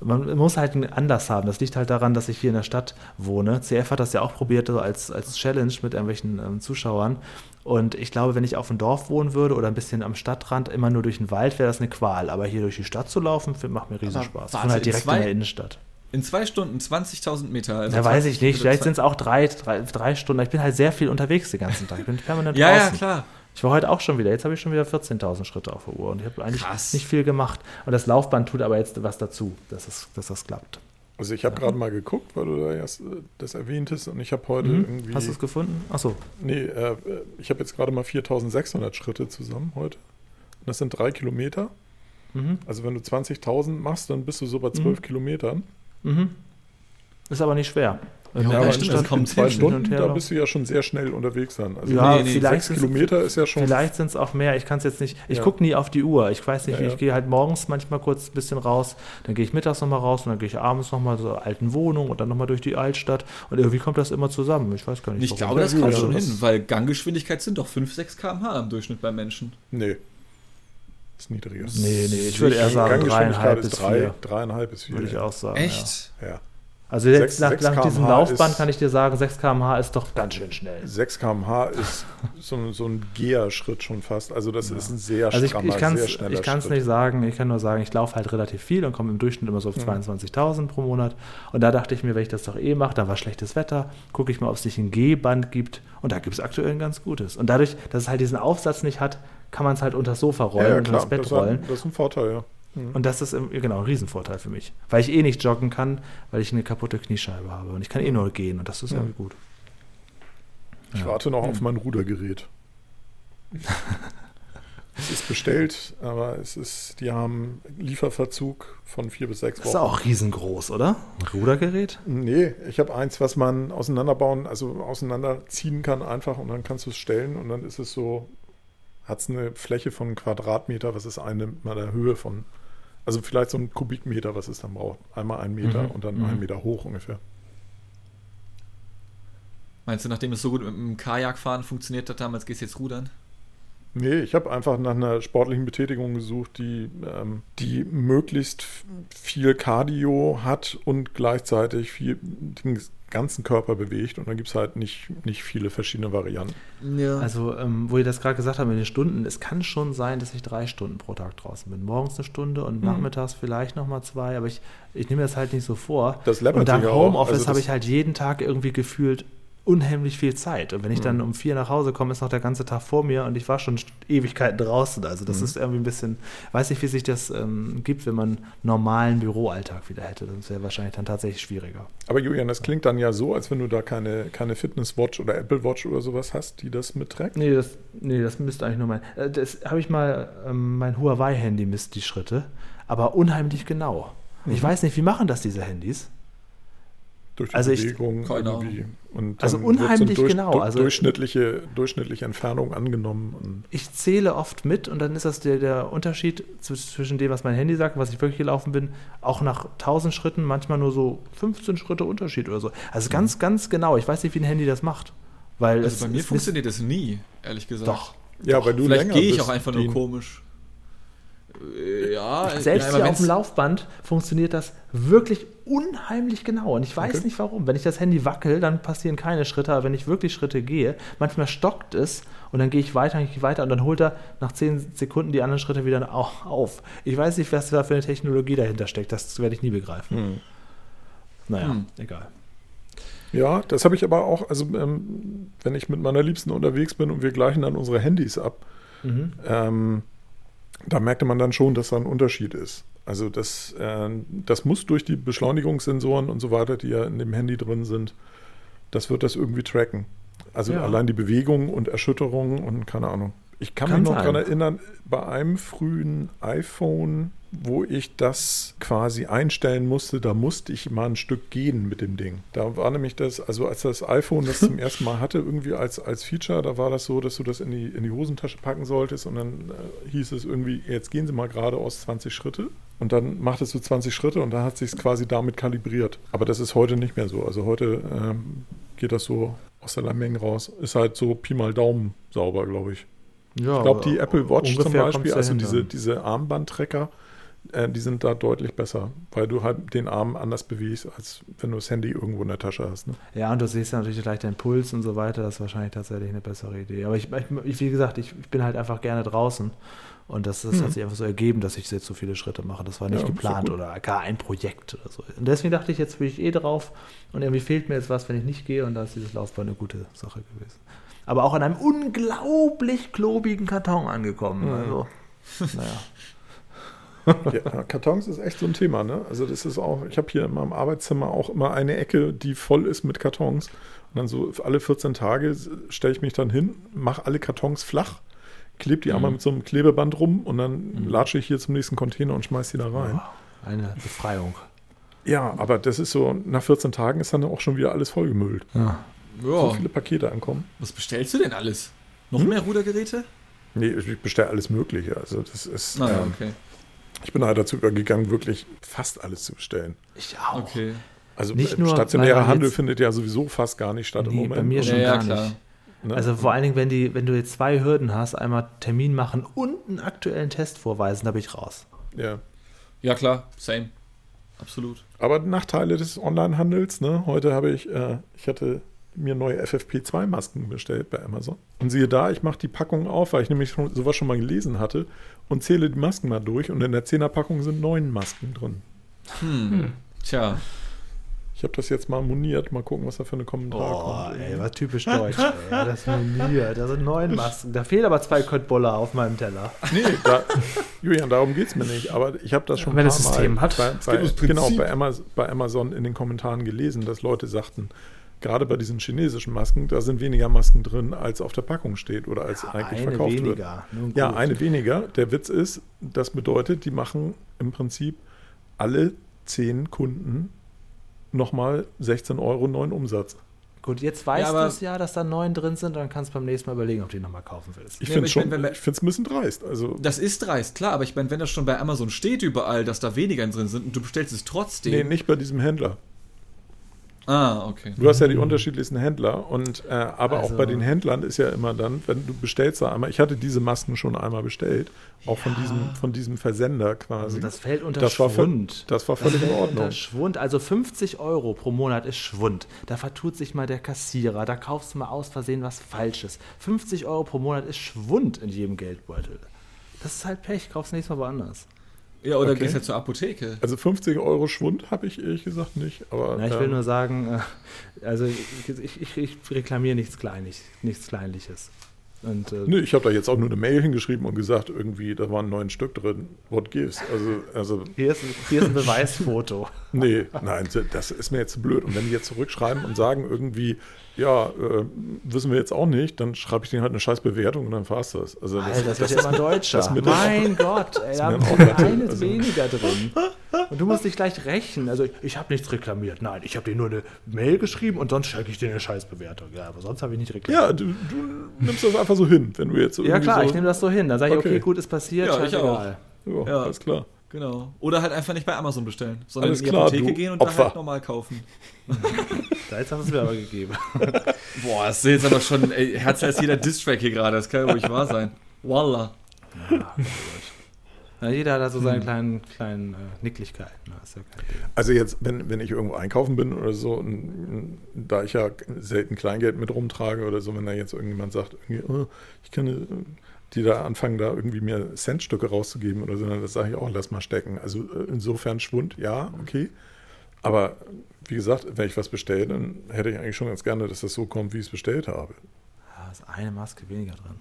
Speaker 2: Man muss halt einen Anlass haben. Das liegt halt daran, dass ich hier in der Stadt wohne. CF hat das ja auch probiert, so als, als Challenge mit irgendwelchen ähm, Zuschauern. Und ich glaube, wenn ich auf dem Dorf wohnen würde oder ein bisschen am Stadtrand, immer nur durch den Wald, wäre das eine Qual. Aber hier durch die Stadt zu laufen, macht mir riesen Spaß. Ich wohne halt direkt in der Innenstadt.
Speaker 3: In zwei Stunden 20.000 Meter. Also
Speaker 2: Ja, weiß
Speaker 3: 20
Speaker 2: ich nicht. Vielleicht sind es auch drei, drei, drei Stunden. Ich bin halt sehr viel unterwegs den ganzen Tag. Ich bin permanent
Speaker 3: Ja, ja,
Speaker 2: draußen.
Speaker 3: klar.
Speaker 2: Ich war heute auch schon wieder. Jetzt habe ich schon wieder 14.000 Schritte auf der Uhr und ich habe eigentlich
Speaker 3: Krass.
Speaker 2: nicht viel gemacht. Und das Laufband tut aber jetzt was dazu, dass, es, dass das klappt.
Speaker 1: Also ich habe gerade mal geguckt, weil du da erst äh, das erwähntest und ich habe heute
Speaker 2: Mhm.
Speaker 1: irgendwie...
Speaker 2: Hast du es gefunden? Achso.
Speaker 1: Nee, äh, ich habe jetzt gerade mal 4600 Schritte zusammen heute. Und das sind drei Kilometer.
Speaker 2: Mhm.
Speaker 1: Also wenn du 20.000 machst, dann bist du so bei 12
Speaker 2: Mhm.
Speaker 1: Kilometern.
Speaker 2: Mhm. Ist aber nicht schwer.
Speaker 3: Ja, aber
Speaker 1: in,
Speaker 3: stimmt, das kommt
Speaker 1: zwei Stunden,
Speaker 2: und her
Speaker 1: da bist du ja schon sehr schnell unterwegs dann. Also
Speaker 2: Ja,
Speaker 3: nee, nee,
Speaker 2: vielleicht
Speaker 1: sechs Kilometer ist ja schon...
Speaker 2: Vielleicht sind es auch mehr. Ich kann es jetzt nicht. Ich
Speaker 1: Ja.
Speaker 2: gucke nie auf die Uhr. Ich weiß nicht,
Speaker 1: Ja,
Speaker 2: ich gehe halt morgens manchmal kurz ein bisschen raus. Dann gehe ich mittags nochmal raus und dann gehe ich abends nochmal zur alten Wohnung und dann nochmal durch die Altstadt. Und irgendwie kommt das immer zusammen. Ich weiß gar nicht.
Speaker 3: Ich
Speaker 2: warum.
Speaker 3: glaube, das
Speaker 1: Ja,
Speaker 3: kommt schon
Speaker 1: das-
Speaker 3: hin, weil Ganggeschwindigkeit sind doch 5, 6 km/h im Durchschnitt beim Menschen.
Speaker 1: Nee. Ist niedriger.
Speaker 2: Nee, nee, ich würde eher sagen
Speaker 1: Ganggeschwindigkeit
Speaker 2: dreieinhalb
Speaker 1: ist
Speaker 2: bis
Speaker 1: drei, dreieinhalb bis vier.
Speaker 2: Würde ich auch sagen.
Speaker 3: Echt?
Speaker 1: Ja.
Speaker 2: Ja. Also jetzt
Speaker 1: Sechs-
Speaker 2: nach,
Speaker 1: sechs
Speaker 2: nach diesem Laufband
Speaker 1: ist-
Speaker 2: kann ich dir sagen, 6 km/h ist doch ganz schön schnell.
Speaker 1: 6 km/h ist so, ein- so ein Geher-Schritt schon fast. Also das ist ein sehr
Speaker 2: Also ich,
Speaker 1: strammer,
Speaker 2: ich kann
Speaker 1: sehr
Speaker 2: es
Speaker 1: schneller
Speaker 2: ich kann's
Speaker 1: Schritt.
Speaker 2: nicht sagen, ich kann nur sagen, ich laufe halt relativ viel und komme im Durchschnitt immer so auf 22.000 pro Monat. Und da dachte ich mir, wenn ich das doch eh mache, dann war schlechtes Wetter, gucke ich mal, ob es nicht ein G-Band gibt. Und da gibt es aktuell ein ganz gutes. Und dadurch, dass es halt diesen Aufsatz nicht hat, kann man es halt unter das Sofa rollen
Speaker 1: ja, ja,
Speaker 2: und
Speaker 1: klar.
Speaker 2: das Bett
Speaker 1: das,
Speaker 2: rollen.
Speaker 1: ein, das ist ein Vorteil, ja. Mhm.
Speaker 2: Und das ist im- genau ein Riesenvorteil für mich. Weil ich eh nicht joggen kann, weil ich eine kaputte Kniescheibe habe. Und ich kann eh nur gehen und das ist
Speaker 1: Ja.
Speaker 2: irgendwie gut.
Speaker 1: Ich
Speaker 2: Ja.
Speaker 1: warte noch auf mein Rudergerät. *laughs* es ist bestellt, aber es ist, die haben Lieferverzug von vier bis sechs
Speaker 2: Das ist
Speaker 1: Wochen.
Speaker 2: auch riesengroß, oder? Ein Rudergerät?
Speaker 1: Nee, ich habe eins, was man auseinanderbauen, also auseinanderziehen kann einfach und dann kannst du es stellen und dann ist es so, hat es eine Fläche von einem Quadratmeter, was es einnimmt, mal der Höhe von, also vielleicht so ein Kubikmeter, was es dann braucht. Einmal einen Meter
Speaker 2: Mhm,
Speaker 1: und dann
Speaker 2: mhm.
Speaker 1: einen Meter hoch ungefähr.
Speaker 3: Meinst du, nachdem es so gut mit dem Kajakfahren funktioniert hat damals, gehst du jetzt rudern?
Speaker 1: Nee, ich habe einfach nach einer sportlichen Betätigung gesucht, die, ähm, die möglichst viel Cardio hat und gleichzeitig viel, den ganzen Körper bewegt. Und dann gibt es halt nicht, nicht viele verschiedene Varianten.
Speaker 3: Ja.
Speaker 2: Also, ähm, wo ihr das gerade gesagt habt mit den Stunden, es kann schon sein, dass ich drei Stunden pro Tag draußen bin. Morgens eine Stunde und
Speaker 1: Mhm.
Speaker 2: nachmittags vielleicht nochmal zwei, aber ich, ich nehme das halt nicht so vor.
Speaker 1: Das läppert
Speaker 2: und dann
Speaker 1: sich auch.
Speaker 2: Homeoffice
Speaker 1: Also
Speaker 2: habe ich halt jeden Tag irgendwie gefühlt unheimlich viel Zeit. Und wenn ich dann
Speaker 1: Mhm.
Speaker 2: um vier nach Hause komme, ist noch der ganze Tag vor mir und ich war schon Ewigkeiten draußen. Also das
Speaker 1: Mhm.
Speaker 2: ist irgendwie ein bisschen, weiß nicht, wie sich das ähm, gibt, wenn man einen normalen Büroalltag wieder hätte. Das wäre wahrscheinlich dann tatsächlich schwieriger.
Speaker 1: Aber Julian, das klingt dann ja so, als wenn du da keine, keine Fitness-Watch oder Apple Watch oder sowas hast, die das mitträgt.
Speaker 2: Nee, das, nee, das müsste eigentlich nur mein. äh, Das habe ich mal, ähm, mein Huawei-Handy misst die Schritte, aber unheimlich genau. Ich
Speaker 1: Mhm.
Speaker 2: weiß nicht, wie machen das diese Handys?
Speaker 1: Durch die
Speaker 2: Also ich-
Speaker 1: Bewegung
Speaker 3: Keine
Speaker 1: irgendwie. Und
Speaker 2: Also
Speaker 1: dann wird
Speaker 2: unheimlich
Speaker 1: durch,
Speaker 2: genau, also-
Speaker 1: durchschnittliche, durchschnittliche Entfernung angenommen. Und
Speaker 2: Ich zähle oft mit und dann ist das der, der Unterschied zw- zwischen dem, was mein Handy sagt und was ich wirklich gelaufen bin, auch nach 1000 Schritten manchmal nur so 15 Schritte Unterschied oder so. Also ganz, ganz genau. Ich weiß nicht, wie ein Handy das macht. Weil es
Speaker 3: Also bei mir
Speaker 2: es-
Speaker 3: funktioniert das nie, ehrlich gesagt.
Speaker 2: Doch.
Speaker 1: ja, weil du
Speaker 3: Vielleicht
Speaker 1: länger
Speaker 3: gehe ich
Speaker 1: bist,
Speaker 3: auch einfach nur komisch. Äh, Ja,
Speaker 2: Selbst
Speaker 3: ja,
Speaker 2: hier auf dem Laufband funktioniert das wirklich unheimlich genau. Und ich weiß
Speaker 1: Okay.
Speaker 2: nicht warum. Wenn ich das Handy wackel, dann passieren keine Schritte. Aber wenn ich wirklich Schritte gehe, manchmal stockt es und dann gehe ich weiter und ich gehe weiter und dann holt er nach 10 Sekunden die anderen Schritte wieder *laughs* au- auf. Ich weiß nicht, was da für eine Technologie dahinter steckt. Das werde ich nie begreifen.
Speaker 1: Hm.
Speaker 2: Naja,
Speaker 3: Hm.
Speaker 2: egal.
Speaker 1: Ja, das habe ich aber auch, also ähm, wenn ich mit meiner Liebsten unterwegs bin und wir gleichen dann unsere Handys ab,
Speaker 2: Mhm.
Speaker 1: ähm, da merkte man dann schon, dass da ein Unterschied ist. Also das, äh, das muss durch die Beschleunigungssensoren und so weiter, die ja in dem Handy drin sind, das wird das irgendwie tracken. Also
Speaker 2: Ja.
Speaker 1: allein die Bewegung und Erschütterungen und keine Ahnung. Ich kann,
Speaker 2: Kann
Speaker 1: mich noch daran erinnern, bei einem frühen iPhone, wo ich das quasi einstellen musste, da musste ich mal ein Stück gehen mit dem Ding. Da war nämlich das, also als das iPhone das zum *laughs* ersten Mal hatte, irgendwie als, als Feature, da war das so, dass du das in die, in die Hosentasche packen solltest und dann äh, hieß es irgendwie, jetzt gehen Sie mal geradeaus 20 Schritte. Und dann machtest du 20 Schritte und dann hat sich quasi damit kalibriert. Aber das ist heute nicht mehr so. Also heute ähm, geht das so aus der Menge raus. Ist halt so Pi mal Daumen sauber, glaube ich.
Speaker 2: Ja,
Speaker 1: Ich glaube, die Apple Watch zum Beispiel, also diese, diese Armbandtrecker, äh, die sind da deutlich besser, weil du halt den Arm anders bewegst, als wenn du das Handy irgendwo in der Tasche hast. Ne?
Speaker 2: Ja, und du siehst ja natürlich gleich deinen Puls und so weiter. Das ist wahrscheinlich tatsächlich eine bessere Idee. Aber ich, ich wie gesagt, ich, ich bin halt einfach gerne draußen. Und das, das
Speaker 1: Mhm.
Speaker 2: hat sich einfach so ergeben, dass ich jetzt so viele Schritte mache. Das war nicht
Speaker 1: Ja,
Speaker 2: geplant oder gar ein Projekt oder so. Und deswegen dachte ich, jetzt bin ich eh drauf. Und irgendwie fehlt mir jetzt was, wenn ich nicht gehe. Und da ist dieses Laufband eine gute Sache gewesen. Aber auch an einem unglaublich klobigen Karton angekommen.
Speaker 1: Mhm.
Speaker 2: Also, *laughs* naja.
Speaker 1: Ja, Kartons ist echt so ein Thema. Ne? Also das ist auch, ich habe hier in meinem Arbeitszimmer auch immer eine Ecke, die voll ist mit Kartons. Und dann so alle 14 Tage stelle ich mich dann hin, mache alle Kartons flach, klebe die
Speaker 3: Mhm.
Speaker 1: einmal mit so einem Klebeband rum und dann latsche ich hier zum nächsten Container und schmeiß die da rein.
Speaker 2: Eine Befreiung.
Speaker 1: Ja, aber das ist so, nach 14 Tagen ist dann auch schon wieder alles vollgemüllt.
Speaker 2: Ja.
Speaker 1: So viele Pakete ankommen.
Speaker 3: was bestellst du denn alles? Noch
Speaker 1: Hm?
Speaker 3: mehr Rudergeräte?
Speaker 1: Nee, ich bestelle alles Mögliche. Also das ist,
Speaker 3: Naja,
Speaker 1: ähm,
Speaker 3: okay.
Speaker 1: Ich bin halt dazu übergegangen, wirklich fast alles zu bestellen.
Speaker 2: Ich auch.
Speaker 3: Okay.
Speaker 1: Also
Speaker 2: Nicht
Speaker 1: äh,
Speaker 2: nur,
Speaker 1: stationärer Handel findet ja sowieso fast gar nicht statt im
Speaker 2: Nee,
Speaker 1: Moment.
Speaker 2: bei mir schon
Speaker 3: Ja, ja,
Speaker 2: gar
Speaker 3: klar.
Speaker 2: nicht.
Speaker 1: ne?
Speaker 2: Also vor allen Dingen, wenn, die, wenn du jetzt zwei Hürden hast, einmal Termin machen und einen aktuellen Test vorweisen, da bin ich raus.
Speaker 1: ja.
Speaker 3: Ja, klar, same. Absolut.
Speaker 1: Aber Nachteile des Onlinehandels, ne? Heute habe ich, äh, ich hatte mir neue FFP2-Masken bestellt bei Amazon. Und siehe da, ich mache die Packung auf, weil ich nämlich schon, sowas schon mal gelesen hatte und zähle die Masken mal durch und in der 10er-Packung sind neun Masken drin.
Speaker 3: Hm. Tja.
Speaker 1: Ich habe das jetzt mal moniert, mal gucken, was da für eine Kommentare
Speaker 2: Oh,
Speaker 1: kommt.
Speaker 2: ey, was typisch deutsch. *laughs* ey. Das moniert. Da sind neun Masken. Da fehlen aber zwei Köttboller auf meinem Teller.
Speaker 1: Nee, da, Julian, darum geht es mir nicht. Aber ich habe das schon
Speaker 4: Wenn
Speaker 1: ein
Speaker 4: das
Speaker 1: paar
Speaker 4: System
Speaker 1: Mal
Speaker 4: hat.
Speaker 1: Bei, bei, genau, bei Amazon, bei Amazon in den Kommentaren gelesen, dass Leute sagten, gerade bei diesen chinesischen Masken, da sind weniger Masken drin, als auf der Packung steht oder als eigentlich
Speaker 2: eine
Speaker 1: verkauft wird.
Speaker 2: weniger. Nun
Speaker 1: Ja, eine weniger. Der Witz ist, das bedeutet, die machen im Prinzip alle zehn Kunden nochmal 16 Euro neuen Umsatz.
Speaker 2: Gut, jetzt weißt
Speaker 3: Ja,
Speaker 2: du es ja, dass da neun drin sind, dann kannst du beim nächsten Mal überlegen, ob du die nochmal kaufen willst.
Speaker 1: Ich
Speaker 3: Ja,
Speaker 1: finde es
Speaker 3: ich
Speaker 1: schon,
Speaker 3: mein, wenn wir-
Speaker 1: ich finde es ein bisschen dreist. Also,
Speaker 3: Das ist dreist, klar, aber ich meine, wenn das schon bei Amazon steht überall, dass da weniger drin sind und du bestellst es trotzdem.
Speaker 1: nee, nicht bei diesem Händler.
Speaker 3: Ah, okay.
Speaker 1: Du hast ja die unterschiedlichsten Händler und äh, aber
Speaker 2: Also-
Speaker 1: auch bei den Händlern ist ja immer dann, wenn du bestellst da einmal, ich hatte diese Masken schon einmal bestellt, auch von diesem von diesem Versender quasi.
Speaker 2: Also das fällt unter
Speaker 1: das war,
Speaker 2: Schwund.
Speaker 1: das war völlig in
Speaker 2: fällt
Speaker 1: Ordnung.
Speaker 2: Unter Schwund, also 50 Euro pro Monat ist Schwund. Da vertut sich mal der Kassierer, da kaufst du mal aus Versehen was Falsches. 50 Euro pro Monat ist Schwund in jedem Geldbeutel. Das ist halt Pech, kaufst nächstes Mal woanders.
Speaker 3: Ja, oder
Speaker 1: Okay.
Speaker 3: gehst halt zur Apotheke.
Speaker 1: Also 50 Euro Schwund habe ich ehrlich gesagt nicht. Aber
Speaker 2: Na, ich will
Speaker 1: ähm,
Speaker 2: nur sagen, äh, also ich, ich, ich, reklamiere nichts Kleinlich, nichts Kleinliches. Und, äh,
Speaker 1: Nö, ich habe da jetzt auch nur eine Mail hingeschrieben und gesagt, irgendwie, da waren neun Stück drin. What gives? Also, also
Speaker 2: hier, ist, hier ist ein Beweisfoto.
Speaker 1: nee, nein, das ist mir jetzt zu blöd. Und wenn die jetzt zurückschreiben und sagen irgendwie, ja, äh, wissen wir jetzt auch nicht, dann schreibe ich denen halt eine scheiß Bewertung und dann war's das. Also das,
Speaker 2: Alter, das, das ist ja immer *laughs* Deutscher.
Speaker 1: das mir dann
Speaker 2: mein Gott, ey, da haben wir eines
Speaker 1: Also-
Speaker 2: weniger drin. Und du musst dich gleich rächen. Also ich habe nichts reklamiert. Nein, ich habe dir nur eine Mail geschrieben und sonst schicke ich dir eine Scheißbewertung. Ja, aber sonst habe ich nicht reklamiert.
Speaker 1: Ja, du, du nimmst das einfach so hin, wenn du jetzt
Speaker 2: Ja,
Speaker 1: irgendwie
Speaker 2: klar,
Speaker 1: so,
Speaker 2: ich nehme das so hin. Dann sage ich, okay.
Speaker 1: Okay.
Speaker 2: gut, ist passiert.
Speaker 3: Ja, ich
Speaker 2: scheißegal.
Speaker 1: Ja,
Speaker 3: Ja.
Speaker 1: alles klar.
Speaker 3: Genau. Oder halt einfach nicht bei Amazon bestellen, sondern
Speaker 1: Alles
Speaker 3: in die
Speaker 1: klar,
Speaker 3: Apotheke gehen und da
Speaker 1: Opfer.
Speaker 3: halt normal kaufen. *laughs*
Speaker 2: Da jetzt hast du es mir aber gegeben. *laughs*
Speaker 3: Boah, das ist jetzt aber schon ey, härter als jeder Distrack hier gerade. Das kann ja ruhig wahr sein. Wallah.
Speaker 2: Ja, jeder hat da so seine
Speaker 1: Hm.
Speaker 2: kleinen, kleinen äh, Nicklichkeiten. Ist ja.
Speaker 1: Also jetzt, wenn, wenn ich irgendwo einkaufen bin oder so, und, da ich ja selten Kleingeld mit rumtrage oder so, wenn da jetzt irgendjemand sagt, irgendwie, oh, ich kann äh, die da anfangen, da irgendwie mir Centstücke rauszugeben oder so, dann sage ich auch, lass mal stecken. Also äh, insofern Schwund, ja, okay. Aber wie gesagt, wenn ich was bestelle, dann hätte ich eigentlich schon ganz gerne, dass das so kommt, wie ich es bestellt habe.
Speaker 2: Da ist eine Maske weniger drin.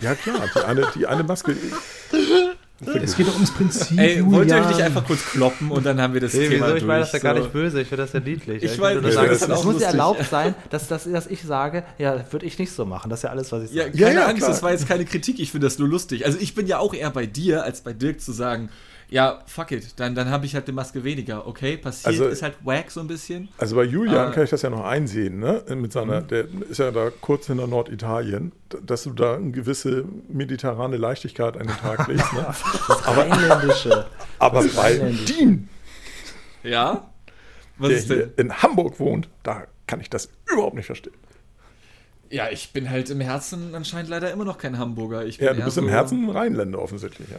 Speaker 1: Ja klar, die eine, die eine Maske. *laughs*
Speaker 4: Es geht doch ums Prinzip.
Speaker 3: Ey, wollt ihr euch nicht einfach kurz kloppen und dann haben wir das
Speaker 2: Nee,
Speaker 3: Thema
Speaker 2: wieso? Ich meine das ja gar nicht böse, ich finde das ja niedlich.
Speaker 3: Ich
Speaker 1: ich
Speaker 2: es
Speaker 1: das ist
Speaker 2: muss ja erlaubt sein, dass, dass, dass ich sage, ja, würde ich nicht so machen. Das ist ja alles, was ich
Speaker 3: Ja,
Speaker 2: sage.
Speaker 3: keine
Speaker 1: Ja, ja,
Speaker 3: Angst,
Speaker 1: klar.
Speaker 3: das war jetzt keine Kritik, ich finde das nur lustig. Also ich bin ja auch eher bei dir, als bei Dirk zu sagen, ja, fuck it, dann, dann habe ich halt eine Maske weniger. Okay, passiert,
Speaker 1: Also-
Speaker 3: ist halt wack so ein bisschen.
Speaker 1: Also bei Julian
Speaker 3: Ah.
Speaker 1: kann ich das ja noch einsehen, ne? Mit seiner,
Speaker 2: Mhm.
Speaker 1: der ist ja da kurz hinter Norditalien, dass du da eine gewisse mediterrane Leichtigkeit an den Tag *laughs* legst. Ne? *laughs*
Speaker 2: Aber Engländische.
Speaker 1: Aber bei. Dean,
Speaker 3: Ja? Was
Speaker 1: der
Speaker 3: ist
Speaker 1: hier
Speaker 3: denn?
Speaker 1: in Hamburg wohnt, da kann ich das überhaupt nicht verstehen.
Speaker 3: Ja, ich bin halt im Herzen anscheinend leider immer noch kein Hamburger. Ich bin
Speaker 1: Ja, du bist
Speaker 3: so,
Speaker 1: im Herzen ein Rheinländer offensichtlich, ja.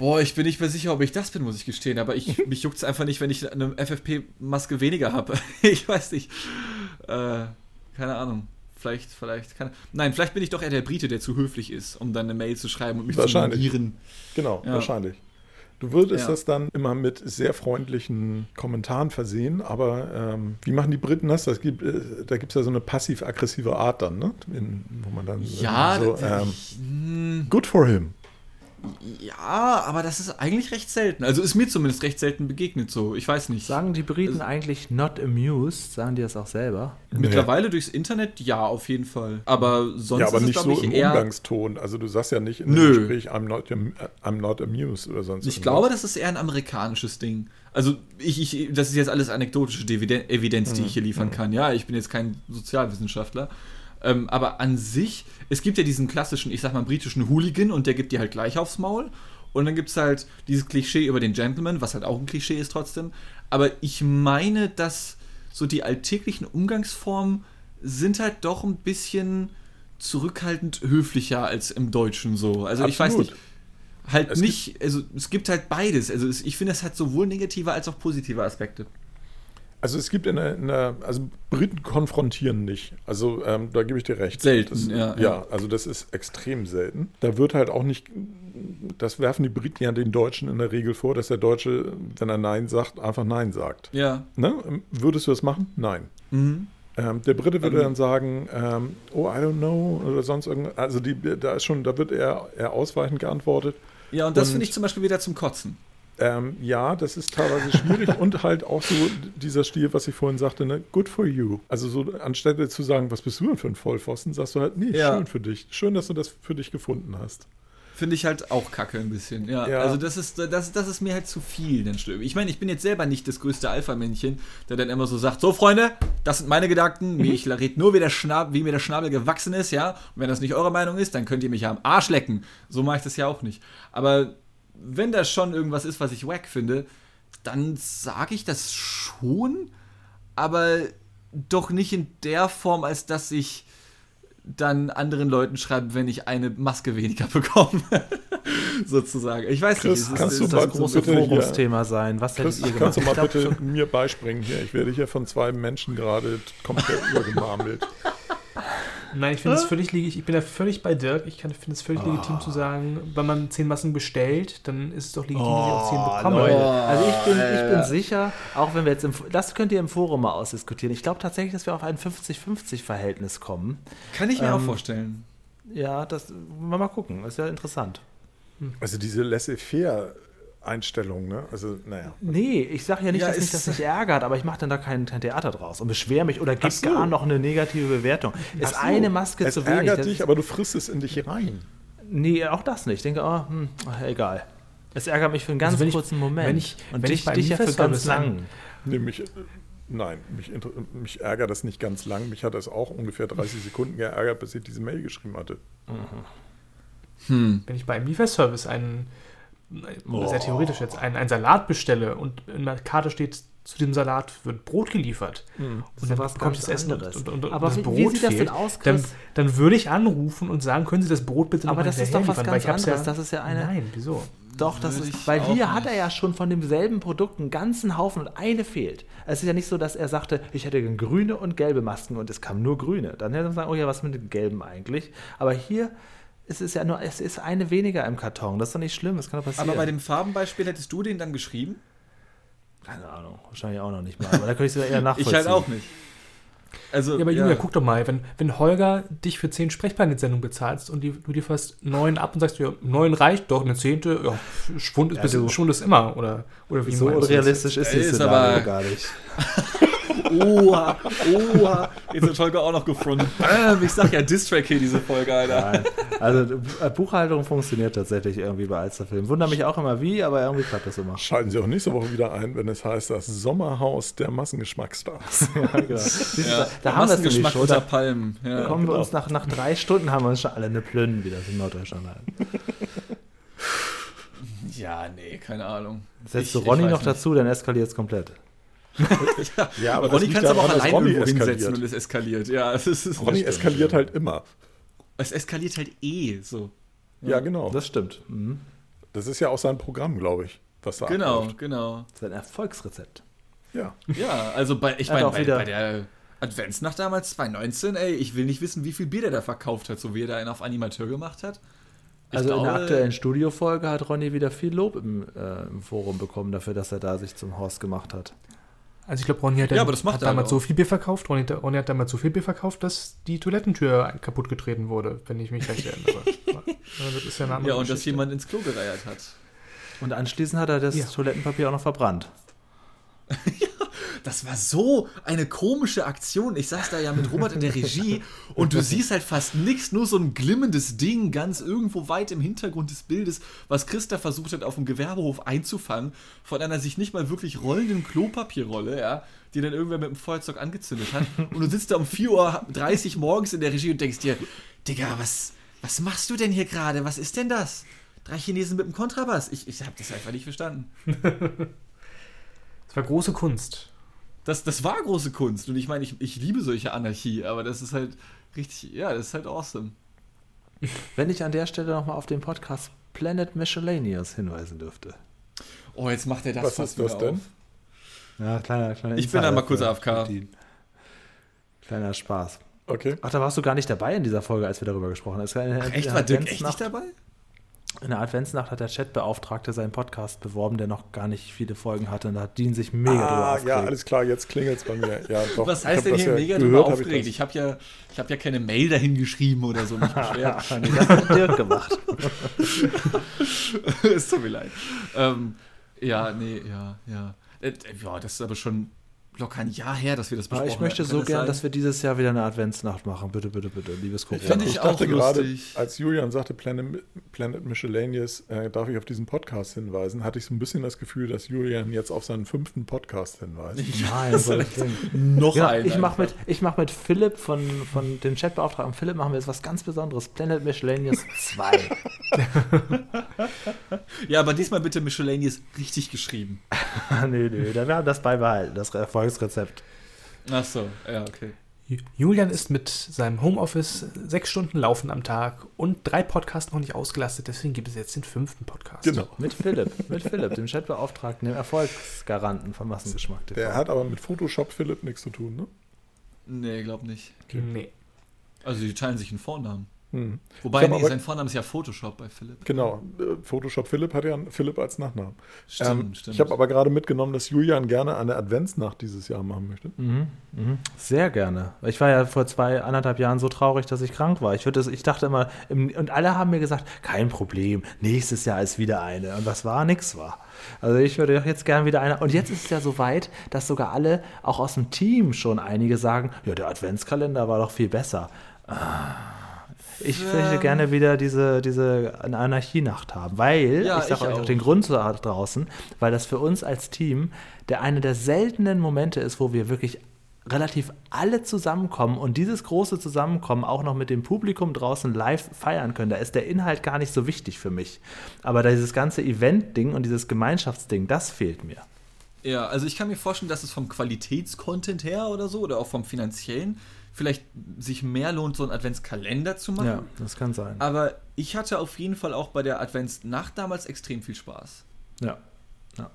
Speaker 3: Boah, ich bin nicht mehr sicher, ob ich das bin, muss ich gestehen. Aber ich, *laughs* mich juckt es einfach nicht, wenn ich eine FFP-Maske weniger habe. *laughs* ich weiß nicht. Äh, keine Ahnung. Vielleicht, vielleicht, keine, Nein, vielleicht bin ich doch eher der Brite, der zu höflich ist, um dann eine Mail zu schreiben und mich zu monieren.
Speaker 1: Genau,
Speaker 3: Ja.
Speaker 1: wahrscheinlich. Du würdest
Speaker 3: Ja.
Speaker 1: das dann immer mit sehr freundlichen Kommentaren versehen, aber ähm, wie machen die Briten das? das gibt, äh, da gibt es ja so eine passiv-aggressive Art dann, ne? In, wo man dann
Speaker 3: Ja,
Speaker 1: so, ähm,
Speaker 3: ich, hm,
Speaker 1: good for him.
Speaker 3: Ja, aber das ist eigentlich recht selten. Also ist mir zumindest recht selten begegnet so. Ich weiß nicht.
Speaker 2: Sagen die Briten eigentlich not amused? Sagen die das auch selber?
Speaker 3: Mittlerweile durchs Internet ja, auf jeden Fall. Aber sonst
Speaker 1: ja, aber
Speaker 3: ist
Speaker 1: nicht
Speaker 3: es,
Speaker 1: so im
Speaker 3: ich, eher.
Speaker 1: Umgangston. Also du sagst ja nicht in
Speaker 3: Nö.
Speaker 1: dem Gespräch, I'm not, am- I'm not amused oder sonst
Speaker 3: Ich glaube, das ist eher ein amerikanisches Ding. Also ich, ich, das ist jetzt alles anekdotische Deviden- Evidenz,
Speaker 1: Mhm.
Speaker 3: die ich hier liefern kann. Ja, ich bin jetzt kein Sozialwissenschaftler. Ähm, aber an sich, es gibt ja diesen klassischen, ich sag mal, britischen Hooligan und der gibt dir halt gleich aufs Maul. Und dann gibt es halt dieses Klischee über den Gentleman, was halt auch ein Klischee ist trotzdem. Aber ich meine, dass so die alltäglichen Umgangsformen sind halt doch ein bisschen zurückhaltend höflicher als im Deutschen so. Also ich weiß
Speaker 1: Absolut.
Speaker 3: nicht. Halt
Speaker 1: Es
Speaker 3: nicht, also es gibt halt beides. Also ich finde, es hat sowohl negative als auch positive Aspekte.
Speaker 1: Also es gibt in der, in der also Briten konfrontieren nicht. Also ähm, da gebe ich dir recht.
Speaker 3: Selten,
Speaker 1: das,
Speaker 3: ja,
Speaker 1: ja,
Speaker 3: ja.
Speaker 1: also das ist extrem selten. Da wird halt auch nicht, das werfen die Briten ja den Deutschen in der Regel vor, dass der Deutsche, wenn er Nein sagt, einfach Nein sagt.
Speaker 3: Ja.
Speaker 1: Ne? Würdest du das machen? Nein.
Speaker 3: Mhm.
Speaker 1: Ähm, der Brite würde
Speaker 3: Ähm.
Speaker 1: dann sagen, ähm, oh, I don't know, oder sonst irgendwas. Also die, da ist schon, da wird eher, eher ausweichend geantwortet.
Speaker 3: Ja, und das finde ich zum Beispiel wieder zum Kotzen.
Speaker 1: Ähm, ja, das ist teilweise schwierig und halt auch so dieser Stil, was ich vorhin sagte, ne? good for you. Also so anstelle zu sagen, was bist du denn für ein Vollpfosten, sagst du halt, nee,
Speaker 3: Ja.
Speaker 1: schön für dich. Schön, dass du das für dich gefunden hast.
Speaker 3: Finde ich halt auch kacke ein bisschen. Ja,
Speaker 1: Ja.
Speaker 3: also das ist, das, das ist mir halt zu viel. Dann stimmt. Ich meine, ich bin jetzt selber nicht das größte Alpha-Männchen, der dann immer so sagt, so Freunde, das sind meine Gedanken, *laughs*
Speaker 1: Mhm.
Speaker 3: ich rede nur, wie, der Schnab, wie mir der Schnabel gewachsen ist, ja. Und wenn das nicht eure Meinung ist, dann könnt ihr mich am Arsch lecken. So mache ich das ja auch nicht. Aber wenn das schon irgendwas ist, was ich wack finde, dann sage ich das schon, aber doch nicht in der Form, als dass ich dann anderen Leuten schreibe, wenn ich eine Maske weniger *laughs* bekomme. Sozusagen. Ich weiß
Speaker 1: Chris,
Speaker 3: nicht.
Speaker 1: kannst
Speaker 3: es
Speaker 1: du
Speaker 3: ist
Speaker 1: mal
Speaker 2: Das große Forumsthema sein. Was hättet
Speaker 1: Chris,
Speaker 2: ihr gemacht?
Speaker 1: kannst du mal bitte mir beispringen hier? Ich werde hier von zwei Menschen gerade komplett *laughs* übergemarmelt.
Speaker 4: Nein, ich finde es völlig legitim. Ich bin da völlig bei Dirk. Ich finde es völlig legitim zu sagen, wenn man zehn Masken bestellt, dann ist es doch legitim, dass ich auch zehn bekomme.
Speaker 2: Leute,
Speaker 3: Oh,
Speaker 2: also ich bin, ich bin sicher, auch wenn wir jetzt im, das könnt ihr im Forum mal ausdiskutieren. Ich glaube tatsächlich, dass wir auf ein 50-50-Verhältnis kommen.
Speaker 3: Kann ich mir
Speaker 2: Ähm,
Speaker 3: auch vorstellen.
Speaker 2: Ja, das mal gucken. Ist ja interessant.
Speaker 1: Also diese laissez-faire Einstellung, ne? Also, naja.
Speaker 2: Nee, ich sage ja nicht,
Speaker 3: Ja,
Speaker 2: dass mich das nicht ärgert, aber ich mache dann da kein, kein Theater draus und beschwere mich oder gebe
Speaker 1: so.
Speaker 2: gar noch eine negative Bewertung. Ist
Speaker 1: so,
Speaker 2: eine Maske
Speaker 1: es
Speaker 2: zu wenig.
Speaker 1: ärgert
Speaker 2: Das-
Speaker 1: dich, aber du frisst es in dich rein.
Speaker 2: Nee, auch das nicht. Ich denke, oh, hm, ach, egal. Es ärgert mich für einen ganz
Speaker 4: Also wenn ich-
Speaker 2: kurzen Moment.
Speaker 4: wenn ich-
Speaker 2: und
Speaker 4: wenn
Speaker 2: dich,
Speaker 4: ich
Speaker 2: dich ja für ganz lang.
Speaker 1: Nee, mich, äh, nein, mich, mich ärgert das nicht ganz lang. Mich hat es auch ungefähr 30 Sekunden geärgert, bis ich diese Mail geschrieben hatte.
Speaker 3: Hm.
Speaker 4: Wenn ich beim Lieferservice einen,
Speaker 2: Oh.
Speaker 4: sehr theoretisch jetzt, einen, einen Salat bestelle und in der Karte steht, zu dem Salat wird Brot geliefert. Und dann bekomme ich das Essen und, und, und, und
Speaker 2: Aber
Speaker 4: das
Speaker 2: wie-
Speaker 4: Brot
Speaker 2: wie sieht das
Speaker 4: fehlt,
Speaker 2: denn aus,
Speaker 4: dann,
Speaker 2: Chris?
Speaker 4: dann würde ich anrufen und sagen, können Sie das Brot bitte noch
Speaker 2: Aber
Speaker 4: mal
Speaker 2: das ist doch was
Speaker 4: liefern,
Speaker 2: ganz anderes. Das ist ja eine-
Speaker 4: Nein, wieso?
Speaker 2: Doch, das ist, weil hier hat
Speaker 3: nicht.
Speaker 2: er ja schon von demselben Produkt einen ganzen Haufen und eine fehlt. Es ist ja nicht so, dass er sagte, ich hätte grüne und gelbe Masken und es kam nur grüne. Dann hätte man sagen, oh ja, was mit den gelben eigentlich? Aber hier ist es ja nur, es ist eine weniger im Karton. Das ist doch nicht schlimm, das kann doch passieren.
Speaker 3: Aber bei dem Farbenbeispiel hättest du den dann geschrieben?
Speaker 2: Keine Ahnung, wahrscheinlich auch noch nicht mal. Aber da könnte ich es eher *laughs* nachvollziehen.
Speaker 3: Ich halt auch nicht. Also,
Speaker 4: Ja, aber Julia, guck doch mal, wenn, wenn Holger dich für 10 Sprechplanetsendungen bezahlst und die, du lieferst 9 ab und sagst, ja, 9 reicht doch, eine zehnte, ja, Schwund ist,
Speaker 2: Ja,
Speaker 4: bis, Schwund ist immer, oder, oder wie
Speaker 2: So
Speaker 4: das?
Speaker 2: unrealistisch ist
Speaker 3: Ist
Speaker 2: dieses Szenario
Speaker 3: aber-
Speaker 2: gar nicht. *laughs*
Speaker 3: Oha, oha. Jetzt hat Folge auch noch gefunden. Ähm, ich sag ja Distrack hier, diese Folge, Alter.
Speaker 2: Nein. Also äh, Buchhaltung funktioniert tatsächlich irgendwie bei Alsterfilm. Wunder mich auch immer wie, aber irgendwie klappt das immer.
Speaker 1: Schalten Sie auch nächste Woche wieder ein, wenn es heißt, das Sommerhaus der Massengeschmacksstars. *laughs*
Speaker 2: Ja, genau.
Speaker 3: Ja,
Speaker 2: da, da haben wir es nämlich schon. Da
Speaker 3: Palmen. Ja.
Speaker 2: kommen wir
Speaker 1: genau.
Speaker 2: uns nach, nach drei Stunden haben wir uns schon alle eine Plünnen, wie das in Norddeutschland heißt.
Speaker 3: ja, nee, keine Ahnung.
Speaker 2: Setzt du Ronny noch
Speaker 3: nicht.
Speaker 2: dazu, dann eskaliert es komplett.
Speaker 1: Ja, aber das
Speaker 3: Ronny kannst du aber auch allein irgendwo hinsetzen
Speaker 1: eskaliert.
Speaker 3: und es eskaliert. Ja, es ist.
Speaker 1: Ronny eskaliert halt immer.
Speaker 3: Es eskaliert halt eh so.
Speaker 1: Ja, genau.
Speaker 2: Das stimmt. Mhm.
Speaker 1: Das ist ja auch sein Programm, glaube ich, was da
Speaker 3: Genau,
Speaker 1: abläuft.
Speaker 3: genau.
Speaker 2: Das ist ein Erfolgsrezept.
Speaker 1: Ja.
Speaker 3: Ja, also bei, ich meine, bei, bei der Adventsnacht damals 2019, ey, ich will nicht wissen, wie viel Bier der da verkauft hat, so wie er da einen auf Animateur gemacht hat. Ich
Speaker 2: Also in der
Speaker 3: glaube-
Speaker 2: aktuellen Studiofolge hat Ronny wieder viel Lob im, äh, im Forum bekommen dafür, dass er da sich zum Horst gemacht hat.
Speaker 4: Also ich glaube, Ronny hat,
Speaker 3: Ja,
Speaker 4: dann- hat damals
Speaker 3: auch.
Speaker 4: so viel Bier verkauft, Ronny, Ronny hat damals so viel Bier verkauft, dass die Toilettentür kaputt getreten wurde, wenn ich mich recht erinnere. *laughs* Ja, das ist ja eine andere
Speaker 3: Ja, und dass
Speaker 4: Geschichte.
Speaker 3: jemand ins Klo gereiert hat.
Speaker 2: Und anschließend hat er das
Speaker 4: Ja.
Speaker 2: Toilettenpapier auch noch verbrannt. *laughs*
Speaker 3: Das war so eine komische Aktion. Ich saß da ja mit Robert in der Regie und du siehst halt fast nichts, nur so ein glimmendes Ding ganz irgendwo weit im Hintergrund des Bildes, was Christa versucht hat, auf dem Gewerbehof einzufangen, von einer sich nicht mal wirklich rollenden Klopapierrolle, ja, die dann irgendwer mit dem Feuerzeug angezündet hat. Und du sitzt da um 4.30 Uhr morgens in der Regie und denkst dir, Digga, was, was machst du denn hier gerade? Was ist denn das? Drei Chinesen mit dem Kontrabass. Ich, ich habe das einfach nicht verstanden. *laughs*
Speaker 4: Das war große Kunst.
Speaker 3: Das, das war große Kunst. Und ich meine, ich, ich liebe solche Anarchie, aber das ist halt richtig, ja, das ist halt awesome. *laughs*
Speaker 2: Wenn ich an der Stelle nochmal auf den Podcast Planet Miscellaneous hinweisen dürfte.
Speaker 3: Oh, jetzt macht er das
Speaker 1: Was
Speaker 3: fast
Speaker 1: ist das
Speaker 3: wieder
Speaker 1: denn?
Speaker 3: auf.
Speaker 2: Ja, kleiner, kleiner
Speaker 3: Ich bin
Speaker 2: Insider
Speaker 3: einmal kurz AFK.
Speaker 2: Kleiner Spaß.
Speaker 1: Okay.
Speaker 2: Ach, da warst du gar nicht dabei in dieser Folge, als wir darüber gesprochen haben.
Speaker 3: Ach, echt? War Dirk echt nicht dabei?
Speaker 2: In der Adventsnacht hat der Chatbeauftragte seinen Podcast beworben, der noch gar nicht viele Folgen hatte. Und da hat Dean sich mega drüber
Speaker 1: Ah,
Speaker 2: aufgeregt.
Speaker 1: ja, alles klar, jetzt klingelt es bei mir. Ja, doch,
Speaker 3: Was
Speaker 1: ich
Speaker 3: heißt denn hier
Speaker 1: ja
Speaker 3: mega drüber aufgeregt? Ich habe ja, ich hab ja keine Mail dahin geschrieben oder so, mich beschwert. *laughs*
Speaker 2: Das hat Dirk gemacht.
Speaker 3: es tut mir leid. Ähm, ja, nee, ja, ja. Äh, ja, das ist aber schon locker ein Jahr her, dass wir das besprochen
Speaker 2: ich möchte
Speaker 3: hatten.
Speaker 2: so gern,
Speaker 3: sein?
Speaker 2: dass wir dieses Jahr wieder eine Adventsnacht machen. Bitte, bitte, bitte, liebes Corona.
Speaker 3: Finde ich
Speaker 1: Ich
Speaker 3: auch
Speaker 1: dachte gerade,
Speaker 3: lustig.
Speaker 1: als Julian sagte, Planet, Planet Miscellaneous, äh, darf ich auf diesen Podcast hinweisen, hatte ich so ein bisschen das Gefühl, dass Julian jetzt auf seinen fünften Podcast hinweist. *laughs*
Speaker 2: Nein, Gottes Willen.
Speaker 3: noch
Speaker 2: Ja,
Speaker 3: ein.
Speaker 2: ich mache mit, ich mach mit Philipp von, von dem Chatbeauftragten Philipp machen wir jetzt was ganz Besonderes. Planet Miscellaneous *laughs* 2.
Speaker 3: Ja, aber diesmal bitte Miscellaneous richtig geschrieben. *laughs*
Speaker 2: nee, nee, wir haben das beibehalten, das Erfolgsrezept.
Speaker 3: Ach so, ja, okay.
Speaker 4: Julian ist mit seinem Homeoffice sechs Stunden laufen am Tag und drei Podcasts noch nicht ausgelastet, deswegen gibt es jetzt den fünften Podcast.
Speaker 1: Genau.
Speaker 2: Mit Philipp, mit Philipp, dem Chatbeauftragten, dem Erfolgsgaranten von Massengeschmack. TV.
Speaker 1: Der hat aber mit Photoshop Philipp nichts zu tun, ne?
Speaker 3: Nee, glaub nicht.
Speaker 4: Nee.
Speaker 3: Also die teilen sich einen Vornamen.
Speaker 1: Hm.
Speaker 3: Wobei, nee,
Speaker 1: aber-
Speaker 3: sein Vorname ist ja Photoshop bei Philipp.
Speaker 1: Genau, äh, Photoshop Philipp hat ja einen Philipp als Nachnamen.
Speaker 3: Stimmt,
Speaker 1: Ähm,
Speaker 3: stimmt.
Speaker 1: Ich habe aber gerade mitgenommen, dass Julian gerne eine Adventsnacht dieses Jahr machen möchte.
Speaker 2: Mhm, mhm. Sehr gerne. Ich war ja vor zwei, anderthalb Jahren so traurig, dass ich krank war. Ich, würde das, ich dachte immer, im, und alle haben mir gesagt, kein Problem, nächstes Jahr ist wieder eine. Und was war? Nix war. Also ich würde doch jetzt gerne wieder eine. Und jetzt ist es ja so weit, dass sogar alle, auch aus dem Team schon einige sagen, ja, der Adventskalender war doch viel besser. Ah. Ich möchte gerne wieder diese, diese Anarchienacht haben, weil,
Speaker 3: Ja,
Speaker 2: ich sage euch auch
Speaker 3: auch.
Speaker 2: den Grund da draußen, weil das für uns als Team der eine der seltenen Momente ist, wo wir wirklich relativ alle zusammenkommen und dieses große Zusammenkommen auch noch mit dem Publikum draußen live feiern können. Da ist der Inhalt gar nicht so wichtig für mich. Aber dieses ganze Event-Ding und dieses Gemeinschaftsding, das fehlt mir.
Speaker 3: Ja, also ich kann mir vorstellen, dass es vom Qualitätscontent her oder so oder auch vom finanziellen vielleicht sich mehr lohnt, so einen Adventskalender zu machen.
Speaker 2: Ja, das kann sein.
Speaker 3: Aber ich hatte auf jeden Fall auch bei der Adventsnacht damals extrem viel Spaß.
Speaker 2: Ja. ja.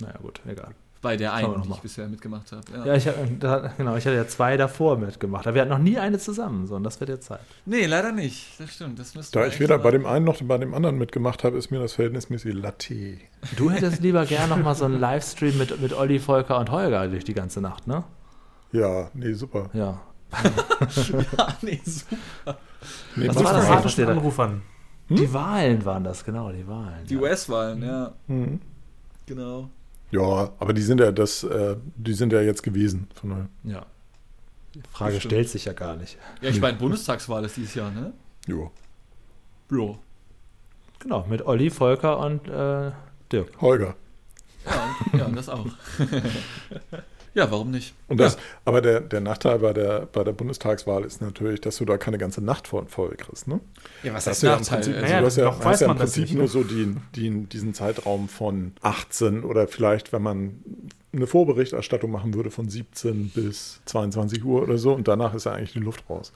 Speaker 2: Naja, gut, egal.
Speaker 3: Bei der einen, die ich bisher mitgemacht habe. Ja.
Speaker 2: Ja, ich, hab- da, genau, ich hatte ja zwei davor mitgemacht. Aber wir hatten noch nie eine zusammen, so, und das wird jetzt Zeit.
Speaker 3: Nee, leider nicht. Das stimmt. Das müsste
Speaker 1: Da ich weder bei dem einen noch bei dem anderen mitgemacht habe, ist mir das verhältnismäßig Latte.
Speaker 2: Du hättest lieber gern noch mal so einen Livestream mit, mit Olli, Volker und Holger durch die ganze Nacht, ne?
Speaker 1: Ja, nee, super.
Speaker 2: Ja. *laughs*
Speaker 3: ja, nee, super.
Speaker 1: Nee,
Speaker 2: Was
Speaker 1: muss
Speaker 2: war das? steht da.
Speaker 4: Anrufern.
Speaker 2: Die Wahlen waren das, genau, die Wahlen.
Speaker 3: Die
Speaker 2: ja.
Speaker 3: US-Wahlen, ja,
Speaker 1: Mhm.
Speaker 3: genau.
Speaker 1: Ja, aber die sind ja das, äh, die sind ja jetzt gewesen. Von daher.
Speaker 2: Ja. Die Frage
Speaker 3: Bestimmt.
Speaker 2: stellt sich ja gar nicht.
Speaker 3: Ja, ich meine, Bundestagswahl ist dieses Jahr, ne?
Speaker 1: Jo.
Speaker 3: Ja.
Speaker 2: Genau, mit Olli, Volker und äh, Dirk.
Speaker 1: Holger.
Speaker 3: Ja, und, ja, das auch. *laughs* ja, warum nicht?
Speaker 1: Und das, Aber der, der Nachteil bei der, bei der Bundestagswahl ist natürlich, dass du da keine ganze Nacht vor voll kriegst. Ne?
Speaker 3: Ja, was
Speaker 1: Das
Speaker 3: heißt
Speaker 1: du ja im
Speaker 3: Nachteil?
Speaker 1: Prinzip, also
Speaker 4: Naja,
Speaker 1: du hast ja, hast ja im Prinzip
Speaker 4: nicht,
Speaker 1: nur
Speaker 4: ne?
Speaker 1: so die, die, diesen Zeitraum von 18 oder vielleicht, wenn man eine Vorberichterstattung machen würde, von 17 bis 22 Uhr oder so und danach ist ja eigentlich die Luft raus.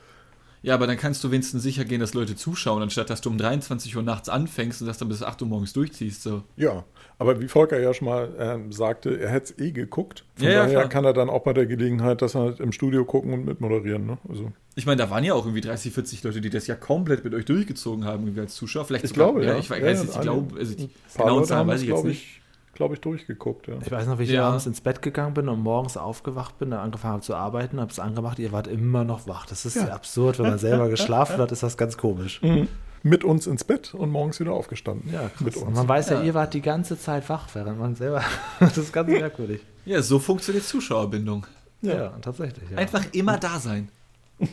Speaker 3: Ja, aber dann kannst du wenigstens sicher gehen, dass Leute zuschauen, anstatt dass du um 23 Uhr nachts anfängst und das dann bis 8 Uhr morgens durchziehst. So.
Speaker 1: Ja, aber wie Volker ja schon mal ähm, sagte, er hätte es eh geguckt. Von
Speaker 3: Ja, ja,
Speaker 1: daher
Speaker 3: klar.
Speaker 1: kann er dann auch bei der Gelegenheit das halt im Studio gucken und mitmoderieren. Ne? Also,
Speaker 3: Ich meine, da waren ja auch irgendwie 30, 40 Leute, die das ja komplett mit euch durchgezogen haben, irgendwie als Zuschauer. Vielleicht
Speaker 1: ich
Speaker 3: sogar
Speaker 1: glaube,
Speaker 3: mehr.
Speaker 1: ja.
Speaker 3: Ich weiß
Speaker 1: ja,
Speaker 3: nicht, ich glaube, also die genauen Zahlen
Speaker 1: haben
Speaker 3: weiß ich jetzt
Speaker 1: glaube
Speaker 3: nicht.
Speaker 1: ich, glaube ich, durchgeguckt. Ja.
Speaker 2: Ich weiß noch, wie ich
Speaker 3: Ja.
Speaker 2: abends ins Bett gegangen bin und morgens aufgewacht bin, dann angefangen habe zu arbeiten, habe es angemacht, ihr wart immer noch wach. Das ist
Speaker 1: Ja.
Speaker 2: absurd, wenn man selber *laughs* geschlafen hat, ist das ganz komisch.
Speaker 1: Mhm. Mit uns ins Bett und morgens wieder aufgestanden.
Speaker 2: Ja,
Speaker 1: mit
Speaker 2: krass. Und
Speaker 1: uns.
Speaker 2: man weiß ja,
Speaker 3: Ja.
Speaker 2: ihr wart die ganze Zeit wach, während man selber. *laughs* das ist ganz merkwürdig.
Speaker 3: Ja, so funktioniert Zuschauerbindung.
Speaker 2: Ja, tatsächlich. Ja.
Speaker 3: Einfach immer da sein. *laughs*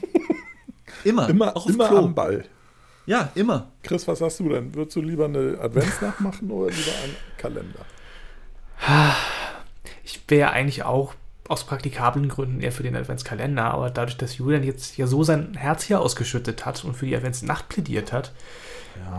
Speaker 3: immer.
Speaker 1: Immer,
Speaker 3: auch
Speaker 1: immer am Ball.
Speaker 3: Ja, immer.
Speaker 1: Chris, was sagst du denn? Würdest du lieber eine Adventsnacht *laughs* machen oder lieber einen Kalender?
Speaker 4: Ich wäre eigentlich auch aus praktikablen Gründen eher für den Adventskalender, aber dadurch, dass Julian jetzt ja so sein Herz hier ausgeschüttet hat und für die Adventsnacht plädiert hat,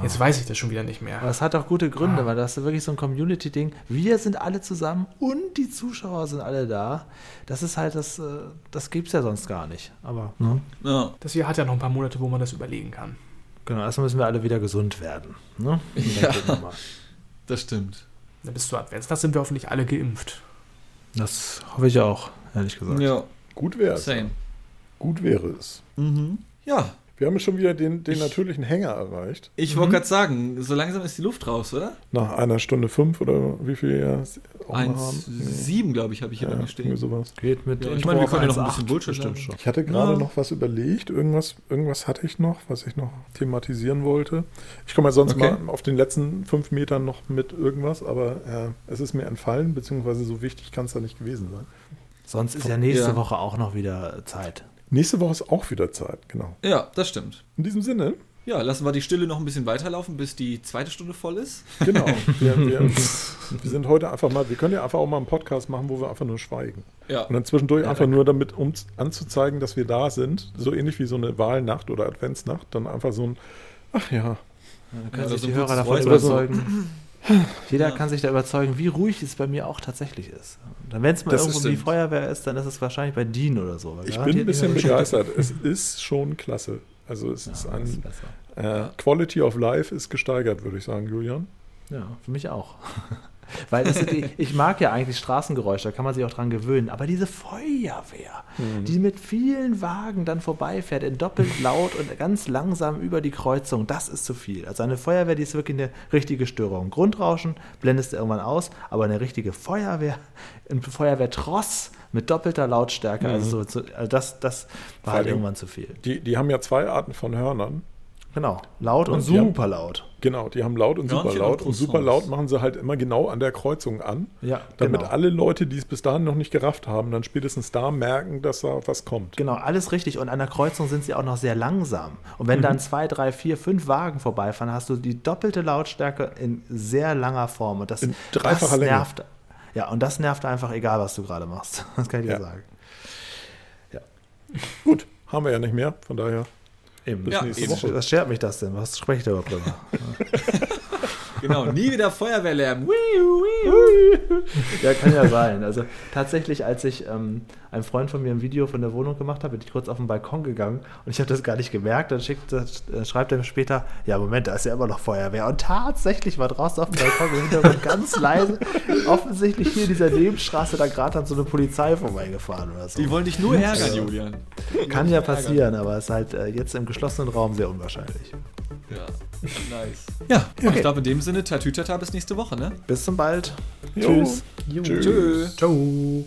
Speaker 4: jetzt weiß ich das schon wieder nicht
Speaker 2: Aber
Speaker 4: mehr.
Speaker 2: es hat auch gute
Speaker 1: Ah.
Speaker 2: Gründe, weil das ist wirklich so ein Community-Ding. Wir sind alle zusammen und die Zuschauer sind alle da. Das ist halt das, äh, das gibt es ja sonst gar nicht. Aber ne?
Speaker 3: Ja.
Speaker 4: Das hier hat ja noch ein paar Monate, wo man das überlegen kann.
Speaker 2: genau, erstmal müssen wir alle wieder gesund werden. Ne? *laughs*
Speaker 3: Ja. Das stimmt.
Speaker 4: Dann bis zur Adventsnacht sind wir hoffentlich alle geimpft.
Speaker 2: Das hoffe ich auch, ehrlich gesagt.
Speaker 3: Ja,
Speaker 1: Gut wäre es. Gut wäre es.
Speaker 3: Mhm. Ja,
Speaker 1: Wir haben schon wieder den, den
Speaker 3: Ich-
Speaker 1: natürlichen Hänger erreicht.
Speaker 3: ich wollte gerade sagen, so langsam ist die Luft raus, oder?
Speaker 1: Nach einer Stunde fünf oder wie viel wir auch haben.
Speaker 3: 1,7 glaube ich, habe ich hier
Speaker 1: Ja,
Speaker 3: dann
Speaker 1: irgendwie
Speaker 3: stehen.
Speaker 1: sowas.
Speaker 2: Geht mit
Speaker 3: Ja, ich meine, wir können ja noch ein
Speaker 2: 1,8
Speaker 3: bisschen Bullshit sagen.
Speaker 2: schon.
Speaker 1: Ich hatte gerade
Speaker 3: Ja.
Speaker 1: noch was überlegt. Irgendwas, irgendwas hatte ich noch, was ich noch thematisieren wollte. Ich komme ja sonst
Speaker 3: Okay.
Speaker 1: mal auf den letzten fünf Metern noch mit irgendwas, aber äh, es ist mir entfallen, beziehungsweise so wichtig kann es da nicht gewesen sein.
Speaker 2: Sonst ist ja nächste
Speaker 3: Ja.
Speaker 2: Woche auch noch wieder Zeit.
Speaker 1: Nächste Woche ist auch wieder Zeit, genau.
Speaker 3: Ja, das stimmt.
Speaker 1: In diesem Sinne,
Speaker 3: Ja, lassen wir die Stille noch ein bisschen weiterlaufen, bis die zweite Stunde voll ist.
Speaker 1: genau. *laughs* wir, wir, wir sind heute einfach mal, wir können ja einfach auch mal einen Podcast machen, wo wir einfach nur schweigen.
Speaker 3: Ja.
Speaker 1: Und dann zwischendurch
Speaker 3: Ja,
Speaker 1: einfach
Speaker 3: danke.
Speaker 1: nur damit, um anzuzeigen, dass wir da sind, so ähnlich wie so eine Wahlnacht oder Adventsnacht, dann einfach so ein, ach ja,
Speaker 2: Dann
Speaker 3: Ja,
Speaker 2: können
Speaker 3: oder
Speaker 2: sich
Speaker 3: so
Speaker 2: die Hörer davon überzeugen. Jeder
Speaker 3: Ja.
Speaker 2: kann sich da überzeugen, wie ruhig es bei mir auch tatsächlich ist. Und wenn es mal
Speaker 1: Das
Speaker 2: irgendwo die. Feuerwehr ist, dann ist es wahrscheinlich bei Dean oder so.
Speaker 1: ich bin ein bisschen begeistert. *laughs* Es ist schon klasse. Also es
Speaker 2: Ja,
Speaker 1: ist
Speaker 2: ist
Speaker 1: ein
Speaker 2: besser.
Speaker 1: äh, Quality of Life ist gesteigert, würde ich sagen, Julian.
Speaker 2: Ja, für mich auch. *laughs* Weil die, ich mag ja eigentlich Straßengeräusche, da kann man sich auch dran gewöhnen. Aber diese Feuerwehr, die mit vielen Wagen dann vorbeifährt, in doppelt laut und ganz langsam über die Kreuzung, das ist zu viel. Also eine Feuerwehr, die ist wirklich eine richtige Störung. Grundrauschen blendest du irgendwann aus, aber eine richtige Feuerwehr, ein Feuerwehrtross mit doppelter Lautstärke, also, so, so, also das, das war halt
Speaker 1: allem-
Speaker 2: irgendwann zu viel.
Speaker 1: Die, die haben ja zwei Arten von Hörnern.
Speaker 2: Genau, laut und
Speaker 1: Und haben-
Speaker 2: super laut.
Speaker 1: Genau, die haben laut und
Speaker 3: Hörnchen
Speaker 1: super laut.
Speaker 3: und
Speaker 1: Und super laut machen sie halt immer genau an der Kreuzung an.
Speaker 2: Ja,
Speaker 1: Damit
Speaker 2: genau.
Speaker 1: alle Leute, die es bis dahin noch nicht gerafft haben, dann spätestens da merken, dass da was kommt.
Speaker 2: Genau, alles richtig. Und an der Kreuzung sind sie auch noch sehr langsam. Und wenn
Speaker 1: Mhm.
Speaker 2: dann zwei, drei, vier, fünf Wagen vorbeifahren, hast du die doppelte Lautstärke in sehr langer Form. Und das,
Speaker 1: In dreifacher
Speaker 2: das
Speaker 1: Länge.
Speaker 2: nervt. Ja, und das nervt einfach, egal was du gerade machst. *laughs* Das kann ich dir
Speaker 1: Ja.
Speaker 2: sagen.
Speaker 1: Gut, haben wir ja nicht mehr, von daher.
Speaker 2: Eben.
Speaker 3: Ja, eben.
Speaker 1: Woche.
Speaker 2: Was schert mich das denn? Was spreche ich da überhaupt drüber?
Speaker 3: Genau, nie wieder Feuerwehrlärm.
Speaker 2: Ja, kann ja sein. Also tatsächlich, als ich ähm, einem Freund von mir ein Video von der Wohnung gemacht habe, bin ich kurz auf den Balkon gegangen und ich habe das gar nicht gemerkt. Dann schickt, äh, schreibt er mir später, ja Moment, da ist ja immer noch Feuerwehr. Und tatsächlich war draußen auf dem Balkon im Hintergrund ganz leise, offensichtlich hier in dieser Nebenstraße da gerade an so eine Polizei vorbeigefahren oder so.
Speaker 3: Die wollen dich nur ärgern, Julian.
Speaker 2: Kann ja passieren, aber ist halt äh, jetzt im geschlossenen Raum sehr unwahrscheinlich.
Speaker 3: Ja, Nice. Ja, okay. ich glaube in dem Sinne, Tatütata bis nächste Woche, ne?
Speaker 2: Bis zum bald.
Speaker 1: Jo.
Speaker 2: Tschüss. Jo.
Speaker 1: Tschüss.
Speaker 3: Tschüss.
Speaker 4: Ciao.